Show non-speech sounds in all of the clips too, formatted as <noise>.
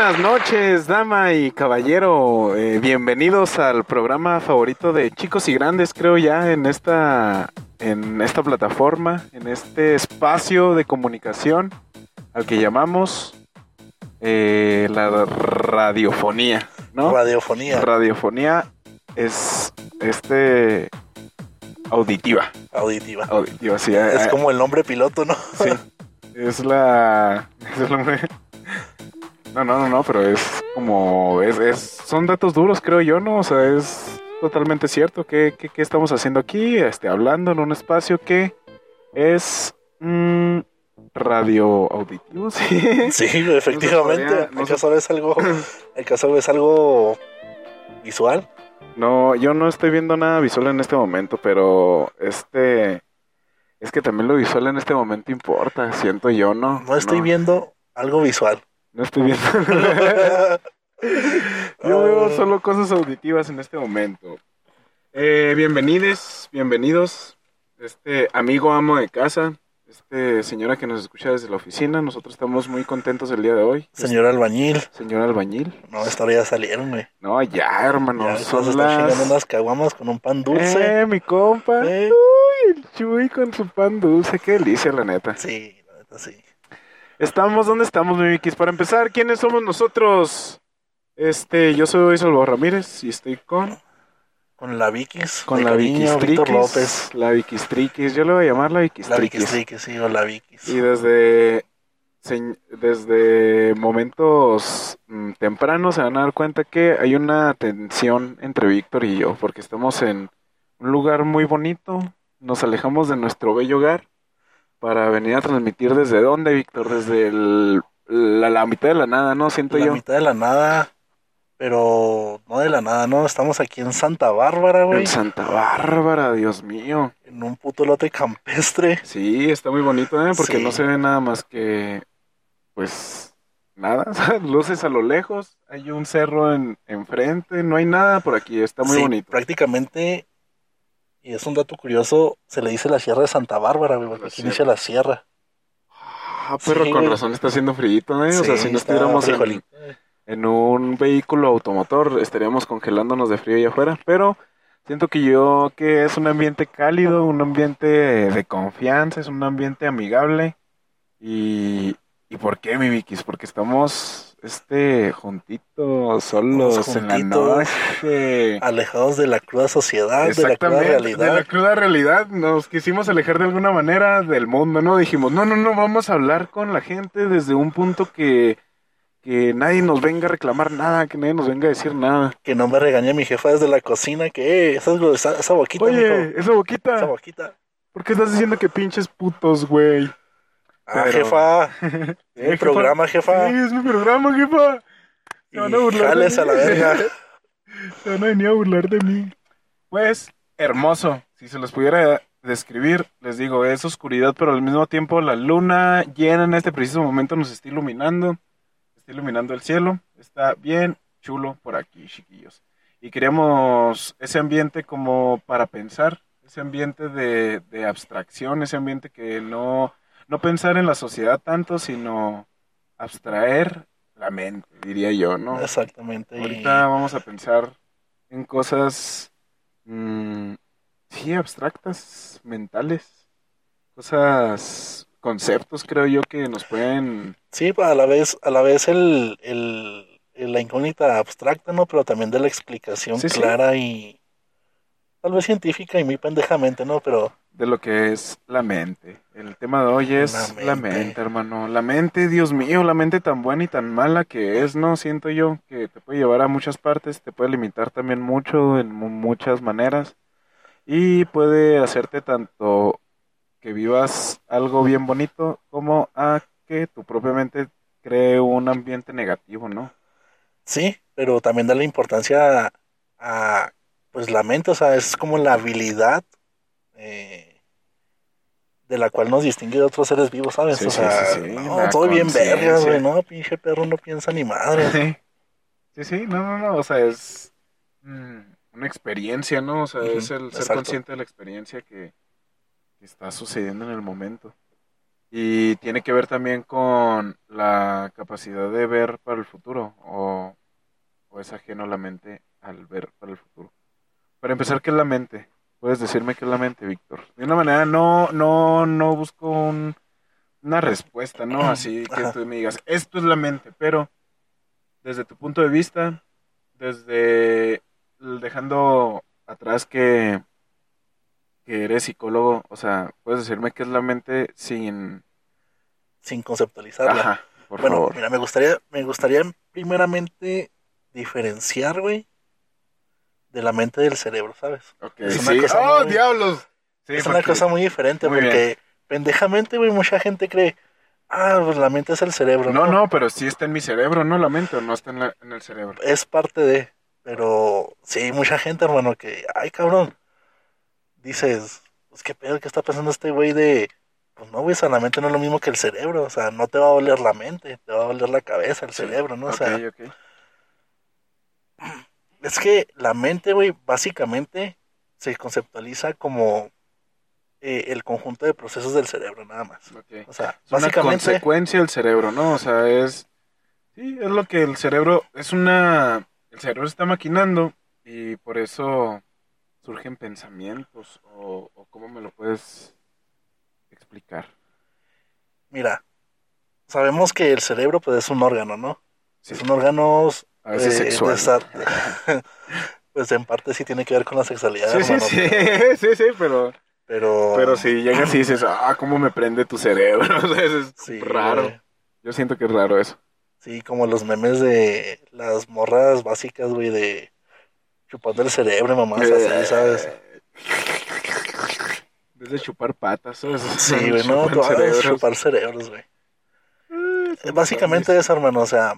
Buenas noches, dama y caballero. Eh, bienvenidos al programa favorito de chicos y grandes, creo ya, en esta, en esta plataforma, en este espacio de comunicación al que llamamos eh, la radiofonía, ¿no? Radiofonía. Radiofonía es este auditiva. Auditiva. Auditiva, sí. Es eh, como el nombre piloto, ¿no? Sí. <laughs> Es la. Es el nombre. No, no, no, no, pero es como. Es, es, son datos duros, creo yo, ¿no? O sea, es totalmente cierto. ¿Qué, qué, qué estamos haciendo aquí? Este, hablando en un espacio que es. mm, radio auditivo, <laughs> sí. Sí, efectivamente. podría- no se- ¿Acaso ves algo? <clears throat> ¿Acaso ves algo visual? No, yo no estoy viendo nada visual en este momento, pero este. Es que también lo visual en este momento importa, siento yo, ¿no? No estoy viendo algo visual. No estoy viendo. <laughs> Yo veo solo cosas auditivas en este momento. Eh, bienvenides, bienvenidos. Este amigo amo de casa, este señora que nos escucha desde la oficina. Nosotros estamos muy contentos el día de hoy. Señor albañil. Señor albañil. No, esta hora ya salieron, güey. No, ya, hermano. Ya, son son las... chingando las. unas caguamas con un pan dulce. Eh, mi compa. Eh. Uy, el Chuy con su pan dulce. Qué delicia, la neta. Sí, la neta sí. Estamos donde estamos, mi Vikis. Para empezar, ¿quiénes somos nosotros? Este, yo soy Salvador Ramírez y estoy con Con la Vikis. con la Vikis Víctor López. La Vikis Triquis. Yo le voy a llamar la Vikis La Vikis Triquis. Sí, o la Vikis. Y desde desde momentos mm, tempranos se van a dar cuenta que hay una tensión entre Víctor y yo, porque estamos en un lugar muy bonito, nos alejamos de nuestro bello hogar para venir a transmitir desde dónde, Víctor, desde el- la, la mitad de la nada, ¿no? Siento la yo. mitad de la nada, pero no de la nada, ¿no? Estamos aquí en Santa Bárbara, güey. En Santa Bárbara, Dios mío. En un puto lote campestre. Sí, está muy bonito, ¿eh? Porque Sí. no se ve nada más que, pues, nada, <laughs> luces a lo lejos, hay un cerro en enfrente, no hay nada por aquí, está muy Sí, bonito. Prácticamente, y es un dato curioso, se le dice la Sierra de Santa Bárbara, güey, porque La aquí sierra. inicia la sierra. Ah, pero Sí, con güey. razón está haciendo frío, ¿eh? o sea, si no estuviéramos en, un vehículo automotor, estaríamos congelándonos de frío allá afuera, pero siento que yo, que es un ambiente cálido, un ambiente de confianza, es un ambiente amigable, y, ¿y por qué, mi Vikis? Porque estamos, este, juntitos, solos, Estamos en la juntitos. noche. Alejados de la cruda sociedad, de la cruda realidad. de la cruda realidad. Nos quisimos alejar de alguna manera del mundo, ¿no? Dijimos, no, no, no, vamos a hablar con la gente desde un punto que, que nadie nos venga a reclamar nada, que nadie nos venga a decir nada. Que no me regañe mi jefa desde la cocina, que eh, esa, esa, esa boquita, Oye, mijo, esa esa boquita, boquita. ¿por qué estás diciendo que pinches putos, güey? Ah, Pero- jefa, <laughs> Eh, mi jefa. programa, jefa. Sí, es mi programa, jefa. Se van a burlar de jales a mí. la verga. <laughs> Se van a venir a burlar de mí. Pues, hermoso. Si se los pudiera describir, les digo, es oscuridad, pero al mismo tiempo la luna llena en este preciso momento nos está iluminando. Está iluminando el cielo. Está bien chulo por aquí, chiquillos. Y queríamos ese ambiente como para pensar, ese ambiente de, de abstracción, ese ambiente que no, no pensar en la sociedad tanto, sino abstraer la mente, diría yo, ¿no? Exactamente. y- Ahorita vamos a pensar en cosas, mm, sí, abstractas, mentales, cosas, conceptos, creo yo, que nos pueden... Sí, pues, a la vez, a la vez el, el, la incógnita abstracta, ¿no? Pero también de la explicación Sí, sí. clara y tal vez científica y muy pendejamente, ¿no? Pero de lo que es la mente. El tema de hoy es La la mente. hermano. La mente, Dios mío, la mente tan buena y tan mala que es, ¿no? Siento yo que te puede llevar a muchas partes, te puede limitar también mucho en mu- muchas maneras y puede hacerte tanto que vivas algo bien bonito como a que tu propia mente cree un ambiente negativo, ¿no? sí, pero también da la importancia a, a, pues la mente, o sea, es como la habilidad eh, de la cual nos distingue de otros seres vivos, ¿sabes? Sí, o sea, sí, sí, no, todo bien verga, güey, no, pinche perro no piensa ni madre. Sí, sí, sí, no, no, no, o sea, es mm, una experiencia, ¿no? O sea, es el ser consciente de la experiencia que, que está sucediendo en el momento. Y tiene que ver también con la capacidad de ver para el futuro o, o es ajeno a la mente al ver para el futuro. Para empezar, ¿qué es la mente? Puedes decirme qué es la mente, Víctor. De una manera, no, no, no busco un- una respuesta, ¿no? Así que tú me digas, esto es la mente, pero desde tu punto de vista, desde dejando atrás que, que eres psicólogo, o sea, puedes decirme qué es la mente sin... Sin conceptualizarla. Ajá, por bueno, favor. mira, me gustaría, me gustaría primeramente diferenciar, güey, de la mente del cerebro, ¿sabes? Ok, es una sí. cosa ¡Oh, muy- diablos! Sí, es una cosa muy diferente Muy porque pendejamente, güey, mucha gente cree, ah, pues la mente es el cerebro. No, no, pero sí está en mi cerebro, ¿no? La mente, o no está en, la- en el cerebro. Es parte de, pero sí, mucha gente, hermano, que, ay, cabrón, dices, pues qué pedo, ¿qué está pensando este güey de, pues no, güey, o sea, la mente no es lo mismo que el cerebro, o sea, no te va a doler la mente, te va a doler la cabeza, el Sí. cerebro, ¿no? O Ok, sea, ok. Es que la mente, güey, básicamente se conceptualiza como eh, el conjunto de procesos del cerebro, nada más. O sea, Es una básicamente, consecuencia del cerebro, ¿no? O sea, es... Sí, es lo que el cerebro... Es una... El cerebro está maquinando y por eso surgen pensamientos o, o cómo me lo puedes explicar. mira, sabemos que el cerebro, pues, es un órgano, ¿no? Sí, Es un órgano a veces eh, sexual. <laughs> pues en parte sí tiene que ver con la sexualidad, Sí, sí, hermano, sí, pero- <laughs> sí, sí, pero... Pero, Pero si llegas y dices, ah, cómo me prende tu cerebro, <laughs> o sea, eso es sí, raro. güey. Yo siento que es raro eso. Sí, como los memes de las morras básicas, güey, de chupando el cerebro, mamás, Eh, así, ¿sabes? Desde chupar patas, ¿sabes? Sí, güey, no, chupar cerebros, güey. Eh, Básicamente eso, hermano, o sea,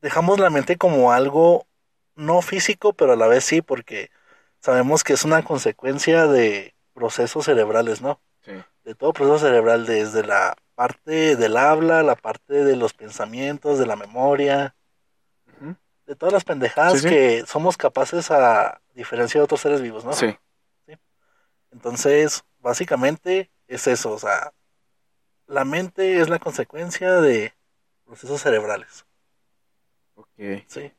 dejamos la mente como algo no físico, pero a la vez sí, porque sabemos que es una consecuencia de procesos cerebrales, ¿no? Sí. De todo proceso cerebral, desde la parte del habla, la parte de los pensamientos, de la memoria, de todas las pendejadas Sí, sí. que somos capaces a diferencia de otros seres vivos, ¿no? Sí. Entonces, básicamente es eso, o sea, la mente es la consecuencia de procesos cerebrales, Ok. ¿sí?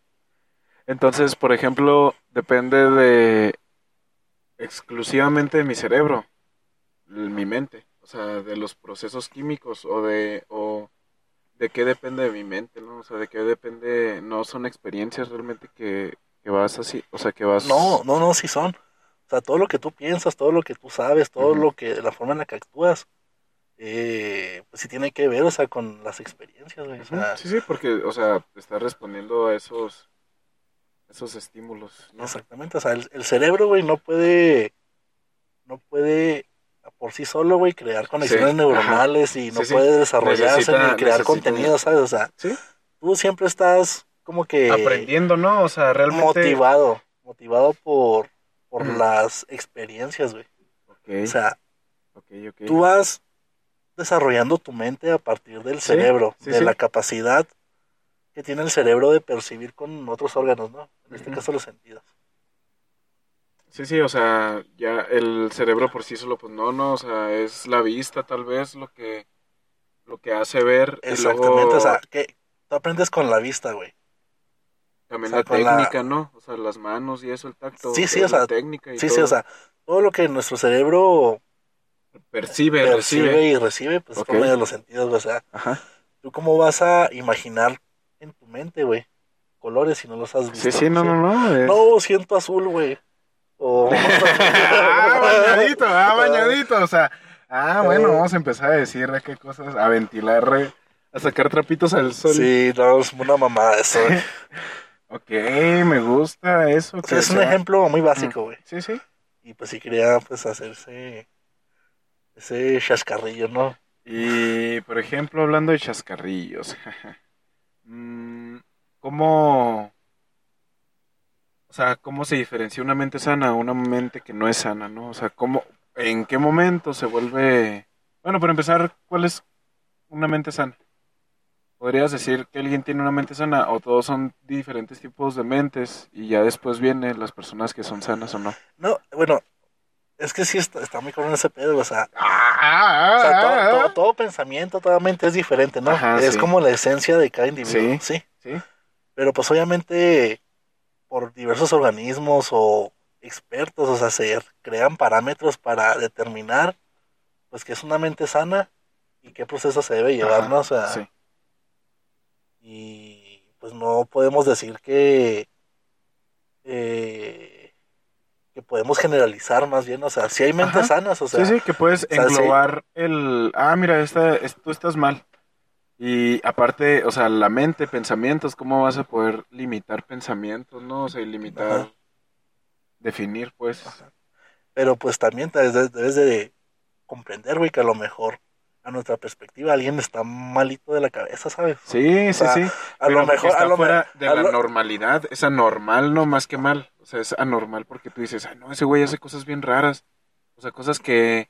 Entonces, por ejemplo, depende de exclusivamente de mi cerebro, mi mente, o sea, de los procesos químicos o de o de qué depende de mi mente, ¿no? O sea, de qué depende, no son experiencias realmente que, que vas así, o sea, que vas No, no, no, sí son. O sea, todo lo que tú piensas, todo lo que tú sabes, todo lo que, la forma en la que actúas, eh, pues sí tiene que ver, o sea, con las experiencias, güey. O Ujú, sea, Sí, sí, porque, o sea, estás respondiendo a esos esos estímulos, ¿no? exactamente. O sea, el, el cerebro, güey, no puede, no puede por sí solo, güey, crear conexiones Sí, neuronales y no Sí, puede desarrollarse Necesita- ni crear necesita- contenido, ¿sabes? O sea, tú siempre estás como que Aprendiendo, ¿no? O sea, realmente motivado, motivado por, por las experiencias, güey. Ok, O sea, tú vas desarrollando tu mente a partir del Sí, cerebro, sí, de sí. la capacidad que tiene el cerebro de percibir con otros órganos, ¿no? En este caso los sentidos. Sí, sí, o sea, ya el cerebro por sí solo, pues no, no, o sea, es la vista tal vez lo que lo que hace ver Exactamente, luego o sea, que tú aprendes con la vista, güey. también o sea, la técnica, ¿no? O sea, las manos y eso, el tacto, Sí, sí, o sea, la técnica y Sí, todo. sí, o sea, todo lo que nuestro cerebro percibe, percibe recibe. y recibe, pues Ok. por medio de los sentidos, güey. o sea, Ajá. tú cómo vas a imaginar en tu mente, güey, colores si no los has visto. Sí, sí, no, no, no. es- No, siento azul, güey. O... <laughs> ah, <laughs> bañadito, ah, bañadito, o sea, ah, bueno, vamos a empezar a decir de qué cosas, a ventilar, a sacar trapitos al sol. Sí, no, es una mamada eso. <laughs> Ok, me gusta eso. O que sea, es un ejemplo muy básico, güey. Sí, sí. Y pues sí quería pues hacerse ese chascarrillo, ¿no? Y, por ejemplo, hablando de chascarrillos, <laughs> mm, ¿cómo, o sea, cómo se diferencia una mente sana a una mente que no es sana, no? O sea, ¿cómo, en qué momento se vuelve, bueno, para empezar, ¿cuál es una mente sana? ¿Podrías decir que alguien tiene una mente sana o todos son diferentes tipos de mentes y ya después vienen las personas que son sanas o no? No, bueno, Es que sí está, está muy cabrón ese pedo, o sea, Ah, o sea, todo, ah, todo- ah. todo pensamiento, toda mente es diferente, ¿no? Ajá, es sí. como la esencia de cada individuo, Sí. sí. Sí. Pero pues obviamente por diversos organismos o expertos, o sea, se crean parámetros para determinar pues que es una mente sana y qué proceso se debe llevar, Ajá, ¿no? O sea, sí. y pues no podemos decir que eh, que podemos generalizar más bien, o sea, si hay mentes Ajá. sanas, o sea, sí, sí, que puedes sí. englobar el... Ah, mira, esta, es- tú estás mal. Y aparte, o sea, la mente, pensamientos, ¿cómo vas a poder limitar pensamientos, no? O sea, limitar... Ajá. Definir, pues. pero pues también debes de, debes de comprender, güey, que a lo mejor a nuestra perspectiva alguien está malito de la cabeza, ¿sabes? Sí, sí, sea, sí. A Pero lo mejor, está a lo fuera me- de a la lo- normalidad. Es anormal, no más que mal. O sea, es anormal porque tú dices, ay, no, ese güey hace cosas bien raras. O sea, cosas que...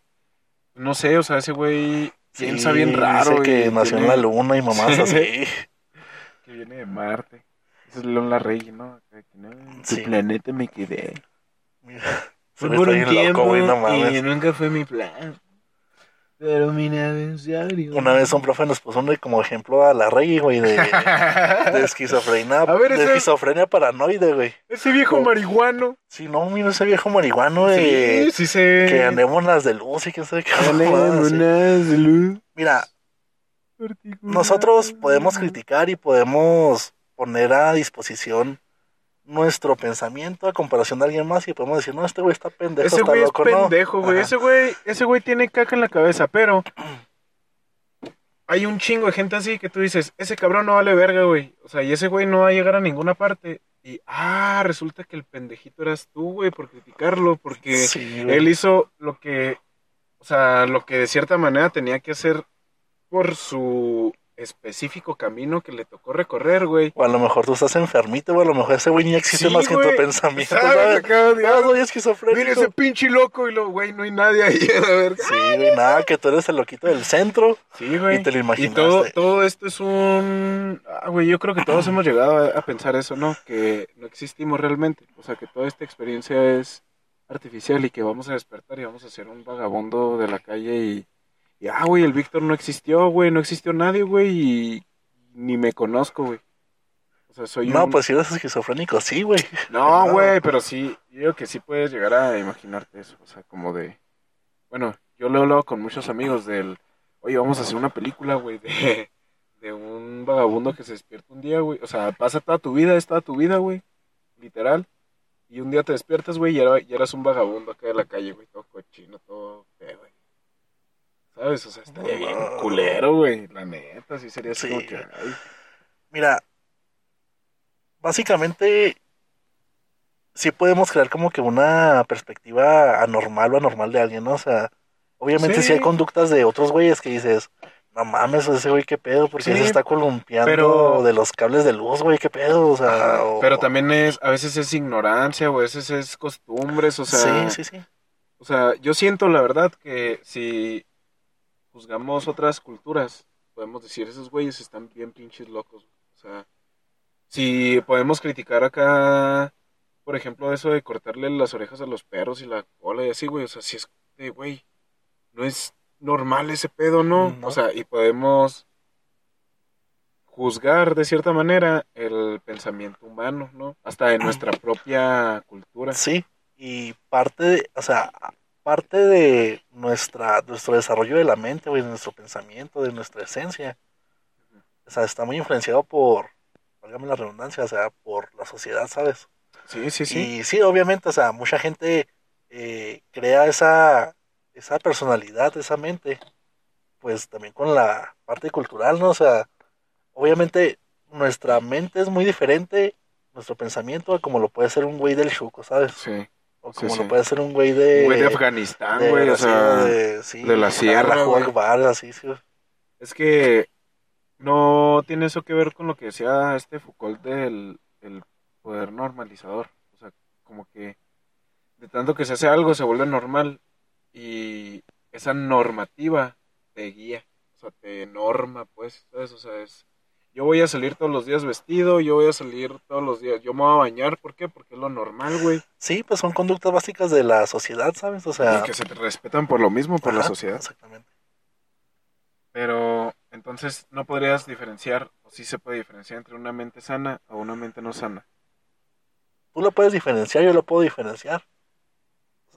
No sé, o sea, ese güey Sí, piensa bien raro. dice que y nació en la luna y mamás Sí. así. <laughs> Que viene de Marte. Ese es León Larregui, ¿no? Que, no, en tu Sí. planeta me quedé. Mira, Fue por un tiempo loco, güey, no mames. y nunca fue mi plan. Pero mi nave. Una vez un profe nos puso un- como ejemplo a la rey, güey, de, de <laughs> esquizofrenia, A ver, de ese- esquizofrenia paranoide, güey. Ese viejo marihuano. Sí, no, mira ese viejo marihuano de Sí, sí se... que andemos las de luz y quién sabe qué unas de luz Mira, nosotros podemos criticar y podemos poner a disposición nuestro pensamiento a comparación de alguien más y podemos decir, no, este güey está pendejo, Ese güey es pendejo, güey. Ese güey, ese güey tiene caca en la cabeza, pero hay un chingo de gente así que tú dices, ese cabrón no vale verga, güey. O sea, y ese güey no va a llegar a ninguna parte. Y, ah, resulta que el pendejito eras tú, güey, por criticarlo, porque Sí, él hizo lo que, o sea, lo que de cierta manera tenía que hacer por su específico camino que le tocó recorrer, güey. O a lo mejor tú estás enfermito, o a lo mejor ese güey ni existe Sí, más que en tu güey. pensamiento, ¿Sabes? ¿sabes? De, Ah, soy esquizofrénico. Mira ese pinche loco y lo, güey, no hay nadie ahí, <laughs> a ver. Sí, güey, nada, que tú eres el loquito del centro. Sí, güey. Y te lo Y imaginaste. todo, todo esto es un... Ah, güey, yo creo que todos hemos llegado a, a pensar eso, ¿no? Que no existimos realmente. O sea, que toda esta experiencia es artificial y que vamos a despertar y vamos a ser un vagabundo de la calle y... y, ah, güey, el Víctor no existió, güey, no existió nadie, güey, y ni me conozco, güey. O sea, soy No, un... pues si eres esquizofrénico, sí, güey. No, <laughs> No. güey, pero sí, yo digo que sí puedes llegar a imaginarte eso, o sea, como de... Bueno, yo lo he hablado con muchos amigos del... Oye, vamos a hacer una película, güey, de, de un vagabundo que se despierta un día, güey. O sea, pasa toda tu vida, es toda tu vida, güey, literal. Y un día te despiertas, güey, y era- y eras un vagabundo acá de la calle, güey, todo cochino, todo feo, güey. ¿Sabes? O sea, estaría bien culero, güey, la neta, sí sería así Sí. como que... ay. Mira, básicamente sí podemos crear como que una perspectiva anormal o anormal de alguien, ¿no? O sea, obviamente Sí. sí, hay conductas de otros güeyes que dices, no mames, ese güey, qué pedo, porque Sí, se está columpiando pero- de los cables de luz, güey, qué pedo, o sea, Ajá, o- Pero también es, a veces es ignorancia, o a veces es costumbres, o sea... sí, sí, sí. O sea, yo siento la verdad que si juzgamos otras culturas, podemos decir, esos güeyes están bien pinches locos. O sea, si podemos criticar acá, por ejemplo, eso de cortarle las orejas a los perros y la cola y así, güey. O sea, si es de, güey, no es normal ese pedo, ¿no? No. O sea, y podemos juzgar de cierta manera el pensamiento humano, ¿no? Hasta de nuestra propia cultura. Sí, y parte de, o sea, parte de nuestra, nuestro desarrollo de la mente, güey, de nuestro pensamiento, de nuestra esencia, o sea, está muy influenciado por, válgame la redundancia, o sea, por la sociedad, ¿sabes? Sí, sí, sí. Y sí, obviamente, o sea, mucha gente eh, crea esa, esa personalidad, esa mente, pues también con la parte cultural, ¿no? O sea, obviamente nuestra mente es muy diferente, nuestro pensamiento, como lo puede ser un güey del chuco, ¿sabes? Sí. O Sí, como sí. lo puede ser un güey de... Un güey de Afganistán, de güey, o sea, de, sí, de la sierra, Allahu güey. Akbar, así, sí. es que no tiene eso que ver con lo que decía este Foucault del el poder normalizador, o sea, como que de tanto que se hace algo se vuelve normal y esa normativa te guía, o sea, te norma, pues, ¿sabes? O sea, es yo voy a salir todos los días vestido, yo voy a salir todos los días, yo me voy a bañar, ¿por qué? Porque es lo normal, güey. Sí, pues son conductas básicas de la sociedad, ¿sabes? O sea, Y que se te respetan por lo mismo, por la sociedad. Exactamente. Pero entonces no podrías diferenciar, o sí se puede diferenciar entre una mente sana o una mente no sana. Tú lo puedes diferenciar, yo lo puedo diferenciar.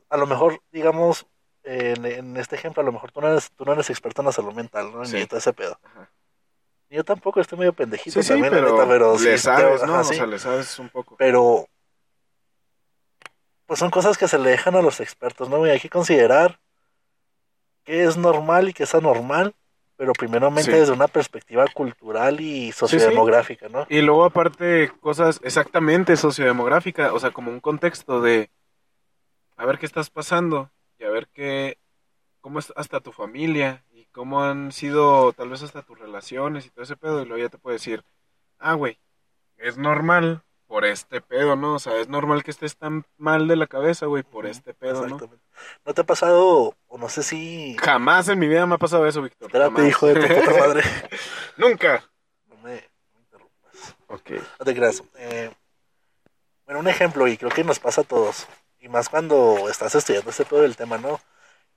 A lo mejor, digamos, en, en este ejemplo, a lo mejor tú no eres, tú no eres experto en la salud mental, ¿no? Sí. Ni todo ese pedo. Ajá. Yo tampoco estoy medio pendejito Sí, sí, también, la pero, neta, pero sí, le sabes, ¿no? ajá, O sí. sea, le sabes un poco. Pero, pues son cosas que se le dejan a los expertos, ¿no? güey? hay que considerar qué es normal y qué es anormal, pero primeramente Sí. desde una perspectiva cultural y sociodemográfica, ¿no? Y luego aparte cosas exactamente sociodemográficas, o sea, como un contexto de a ver qué estás pasando y a ver qué cómo es hasta tu familia y cómo han sido tal vez hasta tus relaciones y todo ese pedo y luego ya te puede decir, "Ah, güey, es normal por este pedo, ¿no? O sea, es normal que estés tan mal de la cabeza, güey, por este pedo, ¿no?" Exactamente. ¿No te ha pasado, o no sé si... Jamás en mi vida me ha pasado eso, Víctor. Espérate, jamás. hijo de tu puta madre. <laughs> Nunca. No me, no me interrumpas. Ok. No te creas. Eh, bueno, un ejemplo, y creo que nos pasa a todos. Y más cuando estás estudiando este pedo del tema, ¿no?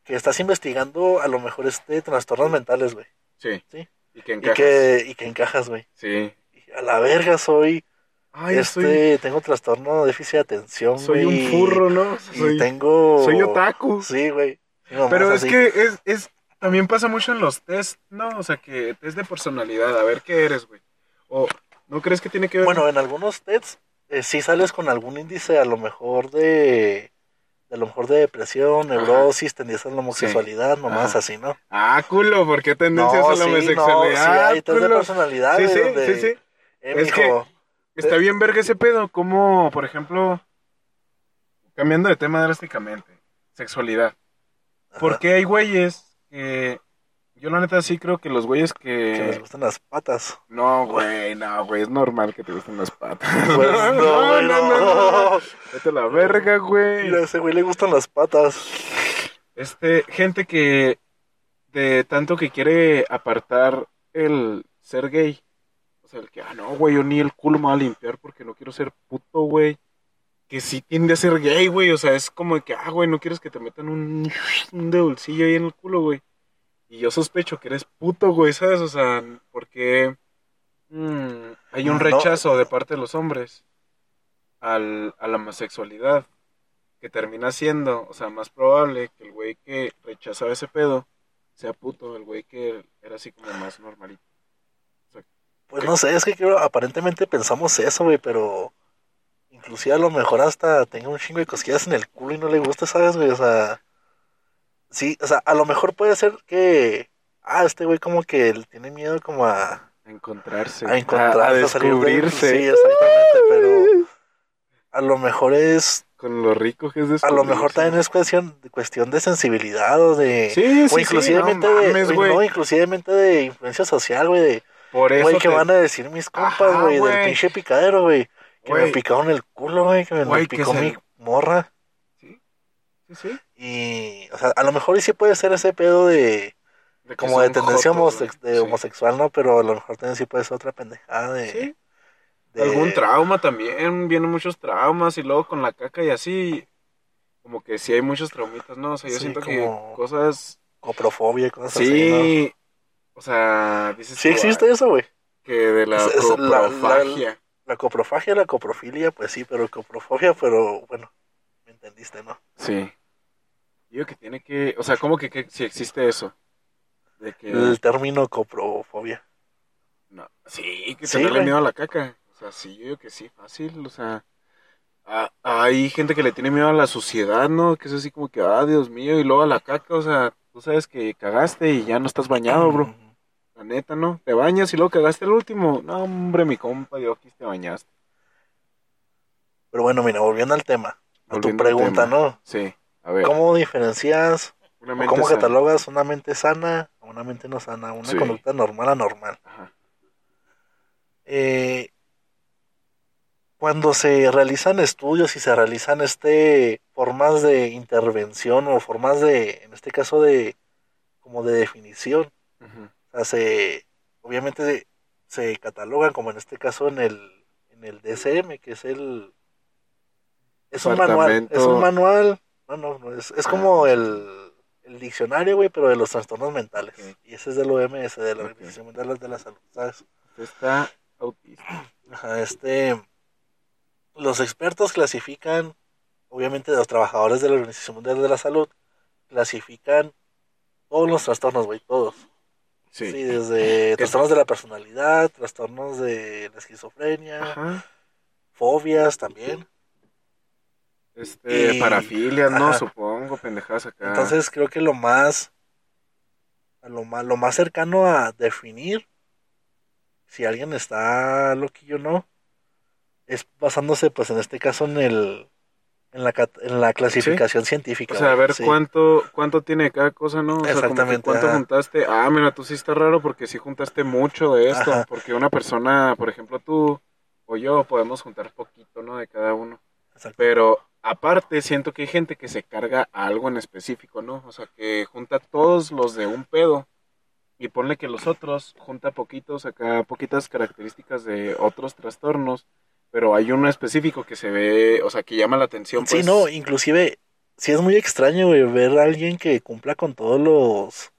Que estás investigando a lo mejor este trastornos mentales, güey. Sí. Sí. Y que Y encajas. que, y que encajas, güey. Sí. Y A la verga soy, Ay, este, tengo trastorno de déficit de atención, soy, güey. un furro, ¿no? Y Soy, tengo... soy otaku. Sí, güey. Pero es así. que es, es, también pasa mucho en los test, ¿no? O sea, que test de personalidad, a ver qué eres, güey. O, ¿no crees que tiene que ver? Bueno, en algunos tests eh, sí sales con algún índice a lo mejor de... de a lo mejor de depresión, neurosis, tendencia a la homosexualidad, nomás Ajá. así, ¿no? Ah, culo, ¿por qué tendencias a la sí, no, homosexualidad? sí, hay test de personalidad, Sí, sí, donde, sí, sí. eh, Es que- Está bien verga ese pedo, como, por ejemplo, cambiando de tema drásticamente, sexualidad. ajá, Porque hay güeyes que, yo la neta sí creo que los güeyes que les que... gustan las patas. No, güey, no, güey, es normal que te gusten las patas. <laughs> Pues no, <laughs> güey, no. Vete a la verga, güey. Mira, a ese güey le gustan las patas. Este, gente que de tanto que quiere apartar el ser gay. O sea, el que, ah, no, güey, yo ni el culo me voy a limpiar porque no quiero ser puto, güey. Que sí tiende a ser gay, güey. O sea, es como de que, ah, güey, no quieres que te metan un, un dedulcillo ahí en el culo, güey. Y yo sospecho que eres puto, güey, ¿sabes? O sea, porque mm, hay un No. rechazo de parte de los hombres al, a la homosexualidad que termina siendo, o sea, más probable que el güey que rechazaba ese pedo sea puto, el güey que era así como más normalito. Pues no sé, es que creo, aparentemente pensamos eso, güey, pero inclusive a lo mejor hasta tenga un chingo de cosquillas en el culo y no le gusta, ¿sabes, güey? O sea, sí, o sea, a lo mejor puede ser que, ah, este güey como que le tiene miedo como a, A encontrarse, a encontrar, a, a de- descubrirse Sí, exactamente, pero a lo mejor es, con lo rico que es a lo mejor también es cuestión, cuestión de sensibilidad o de... Sí, sí, o sí, no de, mames, no, inclusivemente de influencia social, güey, de, Por eso güey, ¿qué te- van a decir mis compas, güey, del pinche picadero, güey? Que me Güey. picaron el culo, güey, que me me que picó se- mi morra. Sí, sí, sí. Y, o sea, a lo mejor sí puede ser ese pedo de, como de tendencia jotos, de Sí. homosexual, ¿no? Pero a lo mejor también sí puede ser otra pendejada de... Sí. de- Algún trauma también, vienen muchos traumas y luego con la caca y así, como que sí hay muchos traumitas, ¿no? O sea, yo Sí, siento como- que cosas... Coprofobia y cosas así, Sí, o sea, dices. Sí existe "Ay, eso, güey. que de la Es- es la- coprofagia. La coprofagia, la coprofilia, pues sí, pero coprofobia, pero bueno, me entendiste, ¿no? Sí. Digo que tiene que, o sea, ¿cómo que, que si existe eso? De que El término coprofobia. no, sí, que Sí, tenerle miedo a la caca. O sea, sí, yo digo que sí, fácil, o sea, a- hay gente que le tiene miedo a la suciedad, ¿no? Que es así como que, ah, Dios mío, y luego a la caca, o sea, tú sabes que cagaste y ya no estás bañado, bro. La neta, ¿no? Te bañas y luego cagaste el último. No, hombre, mi compa, Dios, aquí te bañaste. Pero bueno, mira, volviendo al tema, a tu pregunta, tema. ¿no? Sí, a ver. ¿Cómo diferencias una o mente cómo sana. catalogas una mente sana a una mente no sana? Una Sí. conducta normal a normal. Ajá. Eh, cuando se realizan estudios y se realizan este formas de intervención o formas de, en este caso de como de definición, Ujú. o sea, se, obviamente se catalogan como en este caso en el, en el DSM, que es el... Es un manual, es un manual, no, no, no, es, es como el, el diccionario, güey, pero de los trastornos mentales. Y ese es del OMS, de la. Organización Mundial de la Salud, ¿sabes? Usted está autista. Ajá, este, los expertos clasifican, obviamente los trabajadores de la Organización Mundial de la Salud, clasifican todos los trastornos, güey, todos. Sí. Sí, desde <laughs> trastornos de la personalidad, trastornos de la esquizofrenia, Ajá. fobias también. Este, Y- parafilias, ¿no? ajá. Supongo, pendejadas acá. Entonces creo que lo más, lo más, lo más cercano a definir si alguien está loquillo o no, es basándose, pues en este caso en el, en la, en la clasificación científica. O sea, a ver sí. cuánto cuánto tiene cada cosa, ¿no? O sea, Exactamente, cuánto ajá. juntaste. Ah, mira, tú sí está raro porque sí juntaste mucho de esto. Ajá. Porque una persona, por ejemplo, tú o yo podemos juntar poquito, ¿no? De cada uno. Exacto. Pero aparte, siento que hay gente que se carga a algo en específico, ¿no? O sea, que junta todos los de un pedo. Y ponle que los otros junta poquitos, acá poquitas características de otros trastornos. Pero hay uno específico que se ve, o sea, que llama la atención. Sí, Pues, no, inclusive, sí es muy extraño, güey, ver a alguien que cumpla con todos los,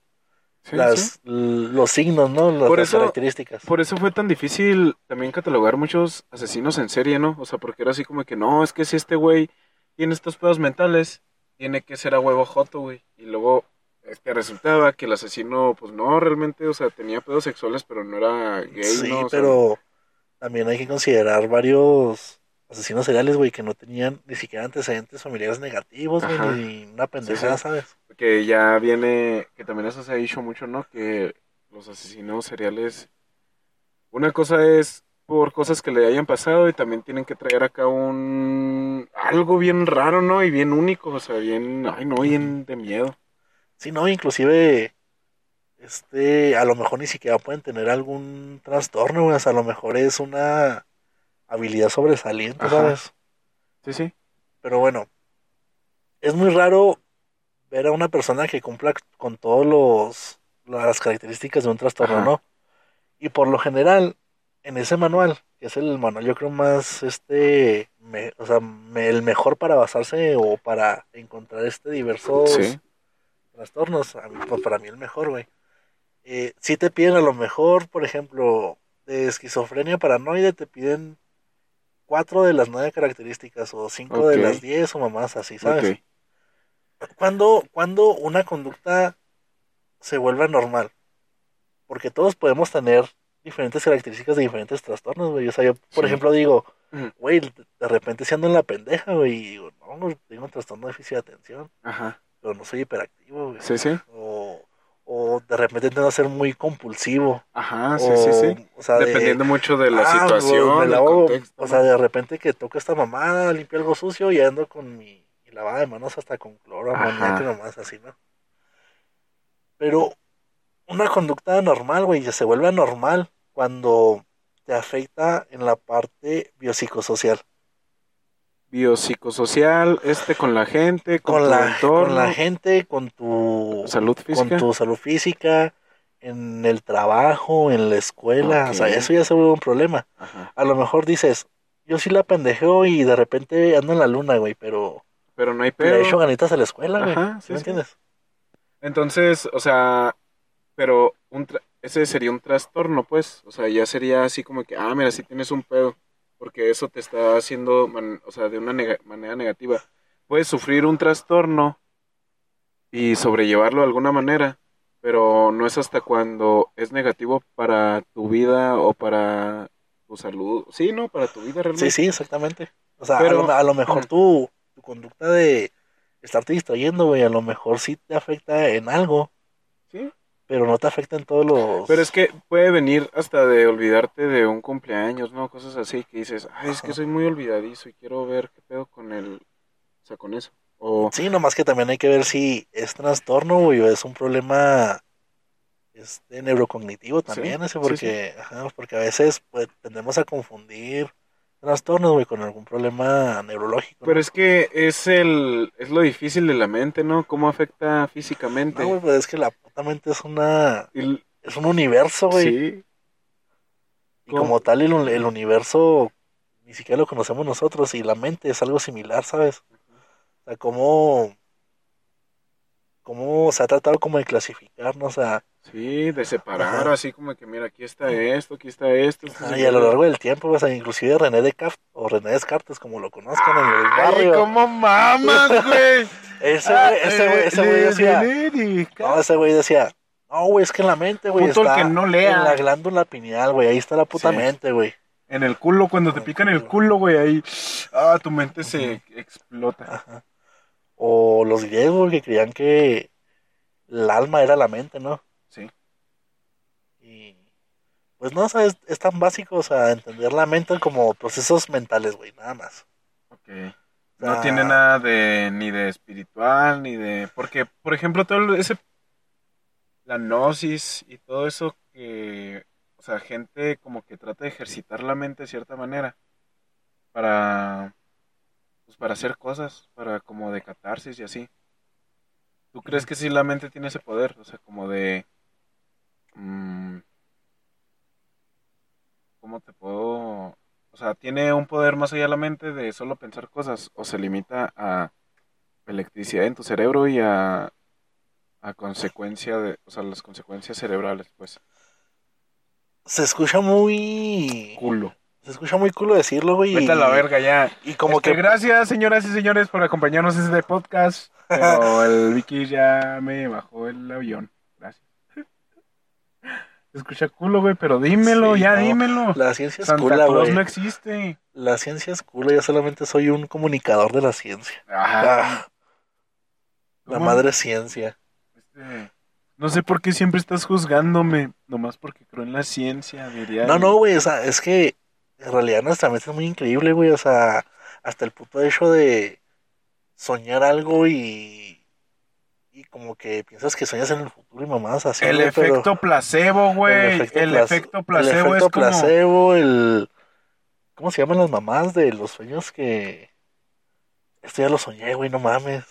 sí, las, sí. los signos, ¿no? Las, Por las eso- características. Por eso fue tan difícil también catalogar muchos asesinos en serie, ¿no? O sea, porque era así como que, no, es que si este güey tiene estos pedos mentales, tiene que ser a huevo joto, güey. Y luego, este, resultaba que el asesino, pues no, realmente, o sea, tenía pedos sexuales, pero no era gay, sí, ¿no? O sea, pero también hay que considerar varios asesinos seriales, güey, que no tenían ni siquiera antecedentes familiares negativos, güey, ni una pendejada. ¿sabes? Que ya viene, que también eso se ha dicho mucho, ¿no? Que los asesinos seriales, una cosa es por cosas que le hayan pasado y también tienen que traer acá un algo bien raro, ¿no? Y bien único, o sea, bien, ay no, bien de miedo. Sí, no, inclusive, este, a lo mejor ni siquiera pueden tener algún trastorno, o sea, a lo mejor es una habilidad sobresaliente, Ajá. ¿sabes? Sí, sí. Pero bueno, es muy raro ver a una persona que cumpla con todos los las características de un trastorno, Ajá. ¿no? Y por lo general, en ese manual, que es el manual yo creo más este, me- o sea, me- el mejor para basarse o para encontrar este diversos Sí. trastornos, pues para mí el mejor, güey. Eh, si te piden a lo mejor, por ejemplo, de esquizofrenia paranoide, te piden cuatro de las nueve características o cinco de Ok. las diez o mamás así, ¿sabes? Ok. ¿Cuándo, cuándo una conducta se vuelve normal? Porque todos podemos tener diferentes características de diferentes trastornos, güey. O sea, yo, por Sí. ejemplo, digo, Ujú. güey, de repente se ando en la pendeja, güey, y digo, no, tengo un trastorno de déficit de atención, Ajá. pero no soy hiperactivo, güey. Sí, sí. O, o de repente tiendo a ser muy compulsivo. Ajá, sí, o, sí, sí. O sea, de- Dependiendo mucho de la Ah, situación, güey, me del lavo- contexto. O sea, de repente que toco esta mamada, limpio algo sucio y ando con mi, mi lavada de manos hasta con cloro, amoníaco y nomás así, ¿no? Pero una conducta normal, güey, ya se vuelve normal cuando te afecta en la parte biopsicosocial. Biopsicosocial, este con la gente, con, Con tu la, entorno, con la gente, con tu salud física. con tu salud física, en el trabajo, en la escuela. O sea, eso ya se vuelve un problema. Ajá. A lo mejor dices, yo sí la pendejeo y de repente ando en la luna, güey, pero Pero no hay le pedo. he hecho ganitas a la escuela, güey. Ajá, ¿Sí sí, me sí. entiendes? Entonces, o sea, pero un tra- ese sería un trastorno, pues. O sea, ya sería así como que, ah, mira, sí tienes un pedo. Porque eso te está haciendo, o sea, de una manera negativa. Puedes sufrir un trastorno y sobrellevarlo de alguna manera, pero no es hasta cuando es negativo para tu vida o para tu salud. Sí, no, para tu vida realmente. Sí, sí, exactamente. O sea, Pero- a, lo, a lo mejor Mm. Tu, conducta de estarte distrayendo, güey, a lo mejor sí te afecta en algo, Sí. pero no te afecta en todos los... Pero es que puede venir hasta de olvidarte de un cumpleaños, ¿no? Cosas así que dices, ay, es que soy muy olvidadizo y quiero ver qué pedo con el, o sea, con eso. O, Sí, nomás que también hay que ver si es trastorno, güey, o es un problema este neurocognitivo también, ese sí, porque, ajá, porque a veces pues, tendemos a confundir trastornos, güey, con algún problema neurológico. ¿no? pero es que es el, es lo difícil de la mente, ¿no? Cómo afecta físicamente. No, güey, pues es que la puta mente es una, es un universo, güey. sí. Y ¿Cómo? como tal, el, el universo ni siquiera lo conocemos nosotros y la mente es algo similar, ¿sabes? O sea, cómo, cómo se ha tratado como de clasificarnos a, Sí, de separar, Ajá. así como que mira, aquí está esto, aquí está esto. esto es Ah, y a lo largo del tiempo, o sea, inclusive René Descartes, o René Descartes, como lo conozcan en el Ay, barrio. cómo mamas, <laughs> güey. Ese güey, ese güey, ese güey Le- decía, no, ese güey decía, no, güey, es que en la mente, güey, está que no lea. en la glándula pineal, güey, ahí está la puta Sí. mente, güey. En el culo, cuando te En pican el culo. culo, güey, ahí, ah, tu mente se explota. Ajá. O los griegos que creían que el alma era la mente, ¿no? Sí. Y pues no, o sea, es, es tan básico, o sea, entender la mente como procesos mentales, güey, nada más. Ok. No tiene nada de ni de espiritual ni de porque por ejemplo todo ese la gnosis y todo eso que o sea gente como que trata de ejercitar la mente de cierta manera para para hacer cosas para como de catarsis y así. Tú crees que sí la mente tiene ese poder o sea como de mm, cómo te puedo o sea, ¿tiene un poder más allá de la mente de solo pensar cosas o se limita a electricidad en tu cerebro y a, a consecuencia de, o sea, las consecuencias cerebrales, pues, Se escucha muy... culo. Se escucha muy culo decirlo, güey. Vete a la verga ya. Y como Este, que... gracias, señoras y señores, por acompañarnos en este podcast. Pero <laughs> el Vicky ya me bajó el avión. Gracias. Se escucha culo, güey, pero dímelo, Sí, ya no. dímelo. La ciencia es Santa cula, Claus güey. no existe. La ciencia es cula, yo solamente soy un comunicador de la ciencia. Ah, la madre ciencia. Este, no sé por qué siempre estás juzgándome, nomás porque creo en la ciencia, diría. No, no, güey, o sea, es que en realidad nuestra mente es muy increíble, güey, o sea, hasta el puto hecho de soñar algo y, y como que piensas que sueñas en el futuro y mamás así, El güey, pero efecto placebo, güey. El efecto, plac- placebo el efecto es como. placebo, el... ¿Cómo se llaman las mamás de los sueños que... Esto ya lo soñé, güey, no mames.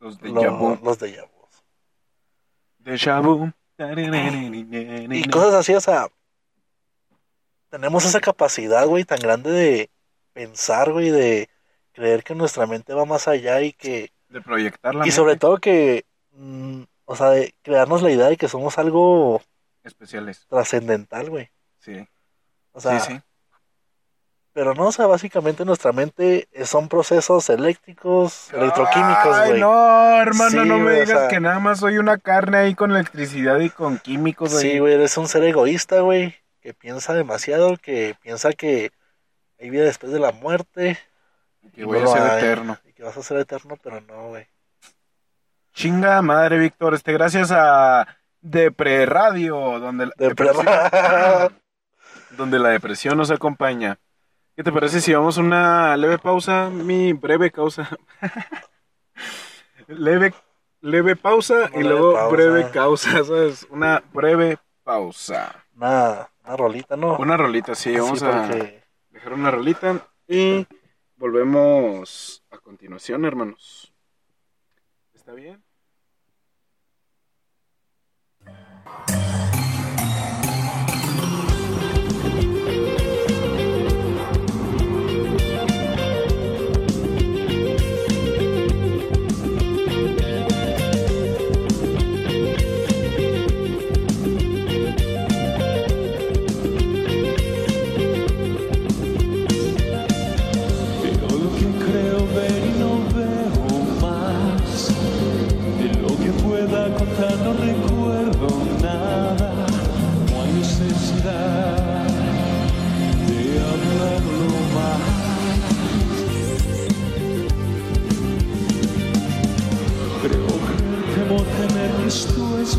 Los de vu. los de vu. Déjà vu. Y cosas así, o sea, tenemos esa capacidad, güey, tan grande de pensar, güey, de creer que nuestra mente va más allá y que, De proyectar la y sobre todo que, mm, o sea, de crearnos la idea de que somos algo Especiales. trascendental, güey. Sí. O sea, sí, sí. pero no, o sea, básicamente nuestra mente son procesos eléctricos, electroquímicos, Ay, güey. no, hermano, Sí, no me güey, o digas sea- que nada más soy una carne ahí con electricidad y con químicos ahí. Sí, güey, eres un ser egoísta, güey, que piensa demasiado, que piensa que hay vida después de la muerte. Que voy a ser hay. eterno. Y que vas a ser eterno, pero no, güey. Chinga madre, Víctor. Este, gracias a Depre Radio, donde la Depre- depresión- <laughs> donde la depresión nos acompaña. ¿Qué te parece si vamos a una leve pausa? Mi breve causa. <laughs> leve, leve pausa y luego pausa. breve causa, ¿sabes? Una breve pausa. Una, una rolita, ¿no? Una rolita, sí, Sí, vamos a porque dejar una rolita y volvemos a continuación, hermanos. ¿Está bien?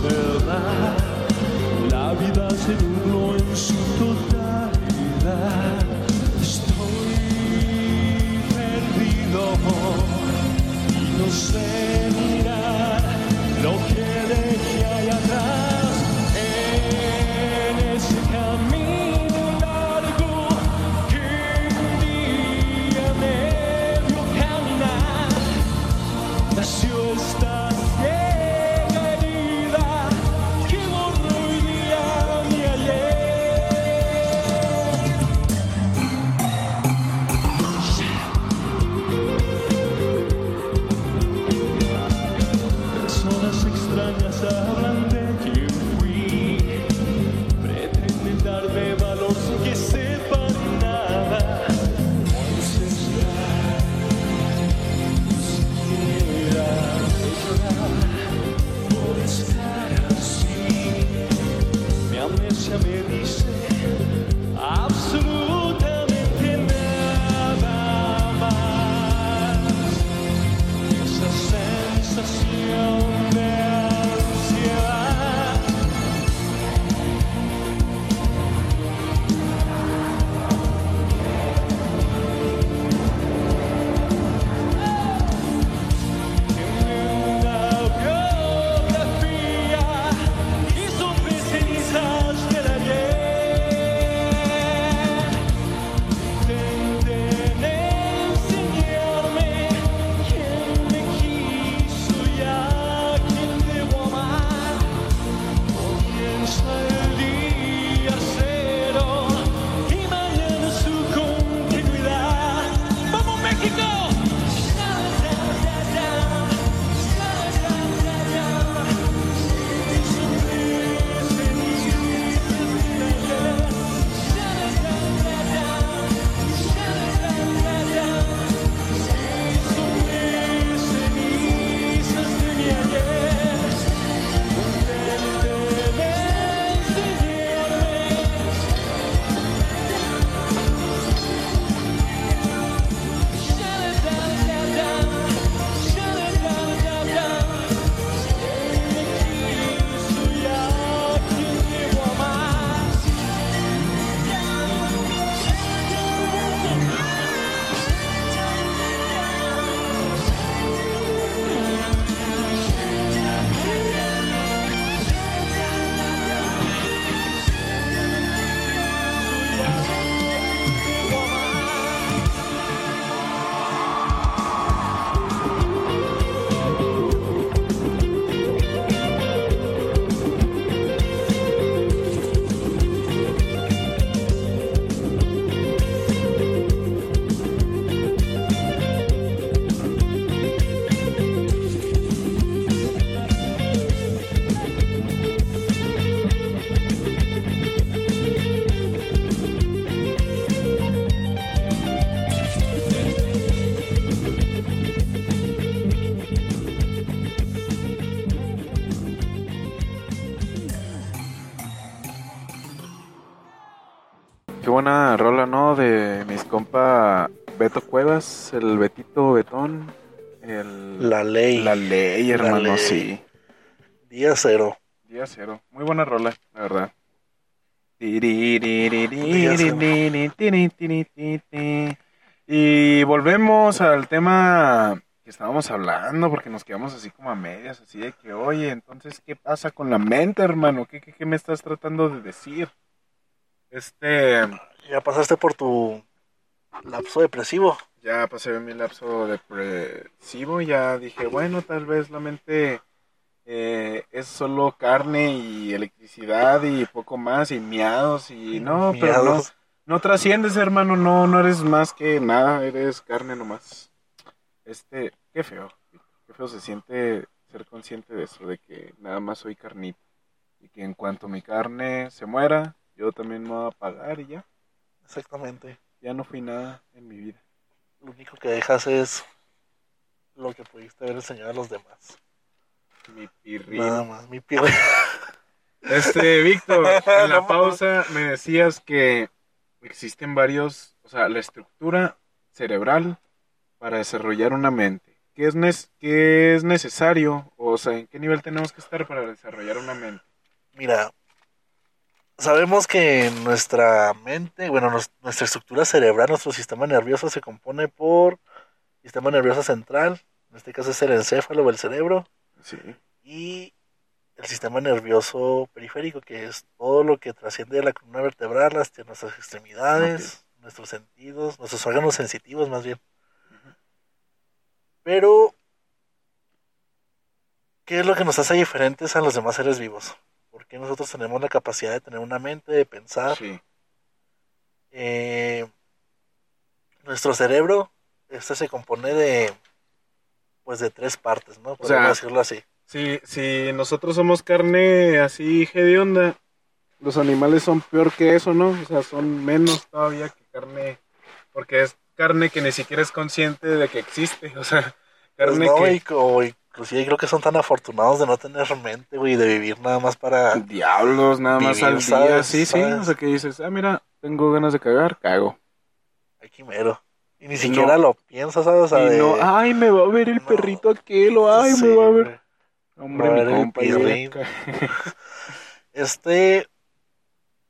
Esto es buena rola, ¿no? De mis compa Beto Cuevas, el Betito Betón, el... La ley. La ley, La hermano, ley. sí. Día cero. Día cero. Muy buena rola, la verdad. Y volvemos al tema que estábamos hablando, porque nos quedamos así como a medias, así de que, oye, entonces, ¿qué pasa con la mente, hermano? ¿Qué, qué, qué me estás tratando de decir? Este, Ya pasaste por tu lapso depresivo. ya pasé mi lapso depresivo, ya dije, bueno, tal vez la mente eh, es solo carne y electricidad y poco más y miados y no, pero no, no trasciendes, hermano, no, no eres más que nada, eres carne nomás. Este, qué feo, qué feo se siente ser consciente de eso, de que nada más soy carnita y que en cuanto mi carne se muera, yo también me voy a apagar y ya, Exactamente. ya no fui nada en mi vida. Lo único que dejas es lo que pudiste haber enseñado a los demás. Mi pirrín. Nada más. Mi piel. <laughs> Este, Víctor, en la <laughs> pausa me decías que existen varios, o sea, la estructura cerebral para desarrollar una mente. ¿Qué es, nes- qué es necesario? O sea, ¿en qué nivel tenemos que estar para desarrollar una mente? Mira, sabemos que nuestra mente, bueno, nos- nuestra estructura cerebral, nuestro sistema nervioso se compone por sistema nervioso central, en este caso es el encéfalo o el cerebro, Sí. y el sistema nervioso periférico, que es todo lo que trasciende de la columna vertebral hasta nuestras extremidades, nuestros sentidos, nuestros órganos sensitivos más bien. Pero, ¿qué es lo que nos hace diferentes a los demás seres vivos? Porque nosotros tenemos la capacidad de tener una mente, de pensar. Sí. Eh, nuestro cerebro, este se compone de, pues de tres partes, ¿no? Podemos sea, decirlo así. Si, si nosotros somos carne así hedionda, los animales son peor que eso, ¿no? O sea, son menos todavía que carne, porque es carne que ni siquiera es consciente de que existe, o sea, Pues carne no, que... y inclusive creo que son tan afortunados de no tener mente, güey, de vivir nada más para... Diablos, nada más al día. ¿sabes? Sí, sí. ¿sabes? O sea, que dices, ah, mira, tengo ganas de cagar, cago. Aquí mero. Y ni siquiera lo piensas, ¿sabes? O sea, y de- no, ay, me va a ver el No. perrito aquel, o ay, Sí, me va a ver. Hombre, Va mi compa. <laughs> Este...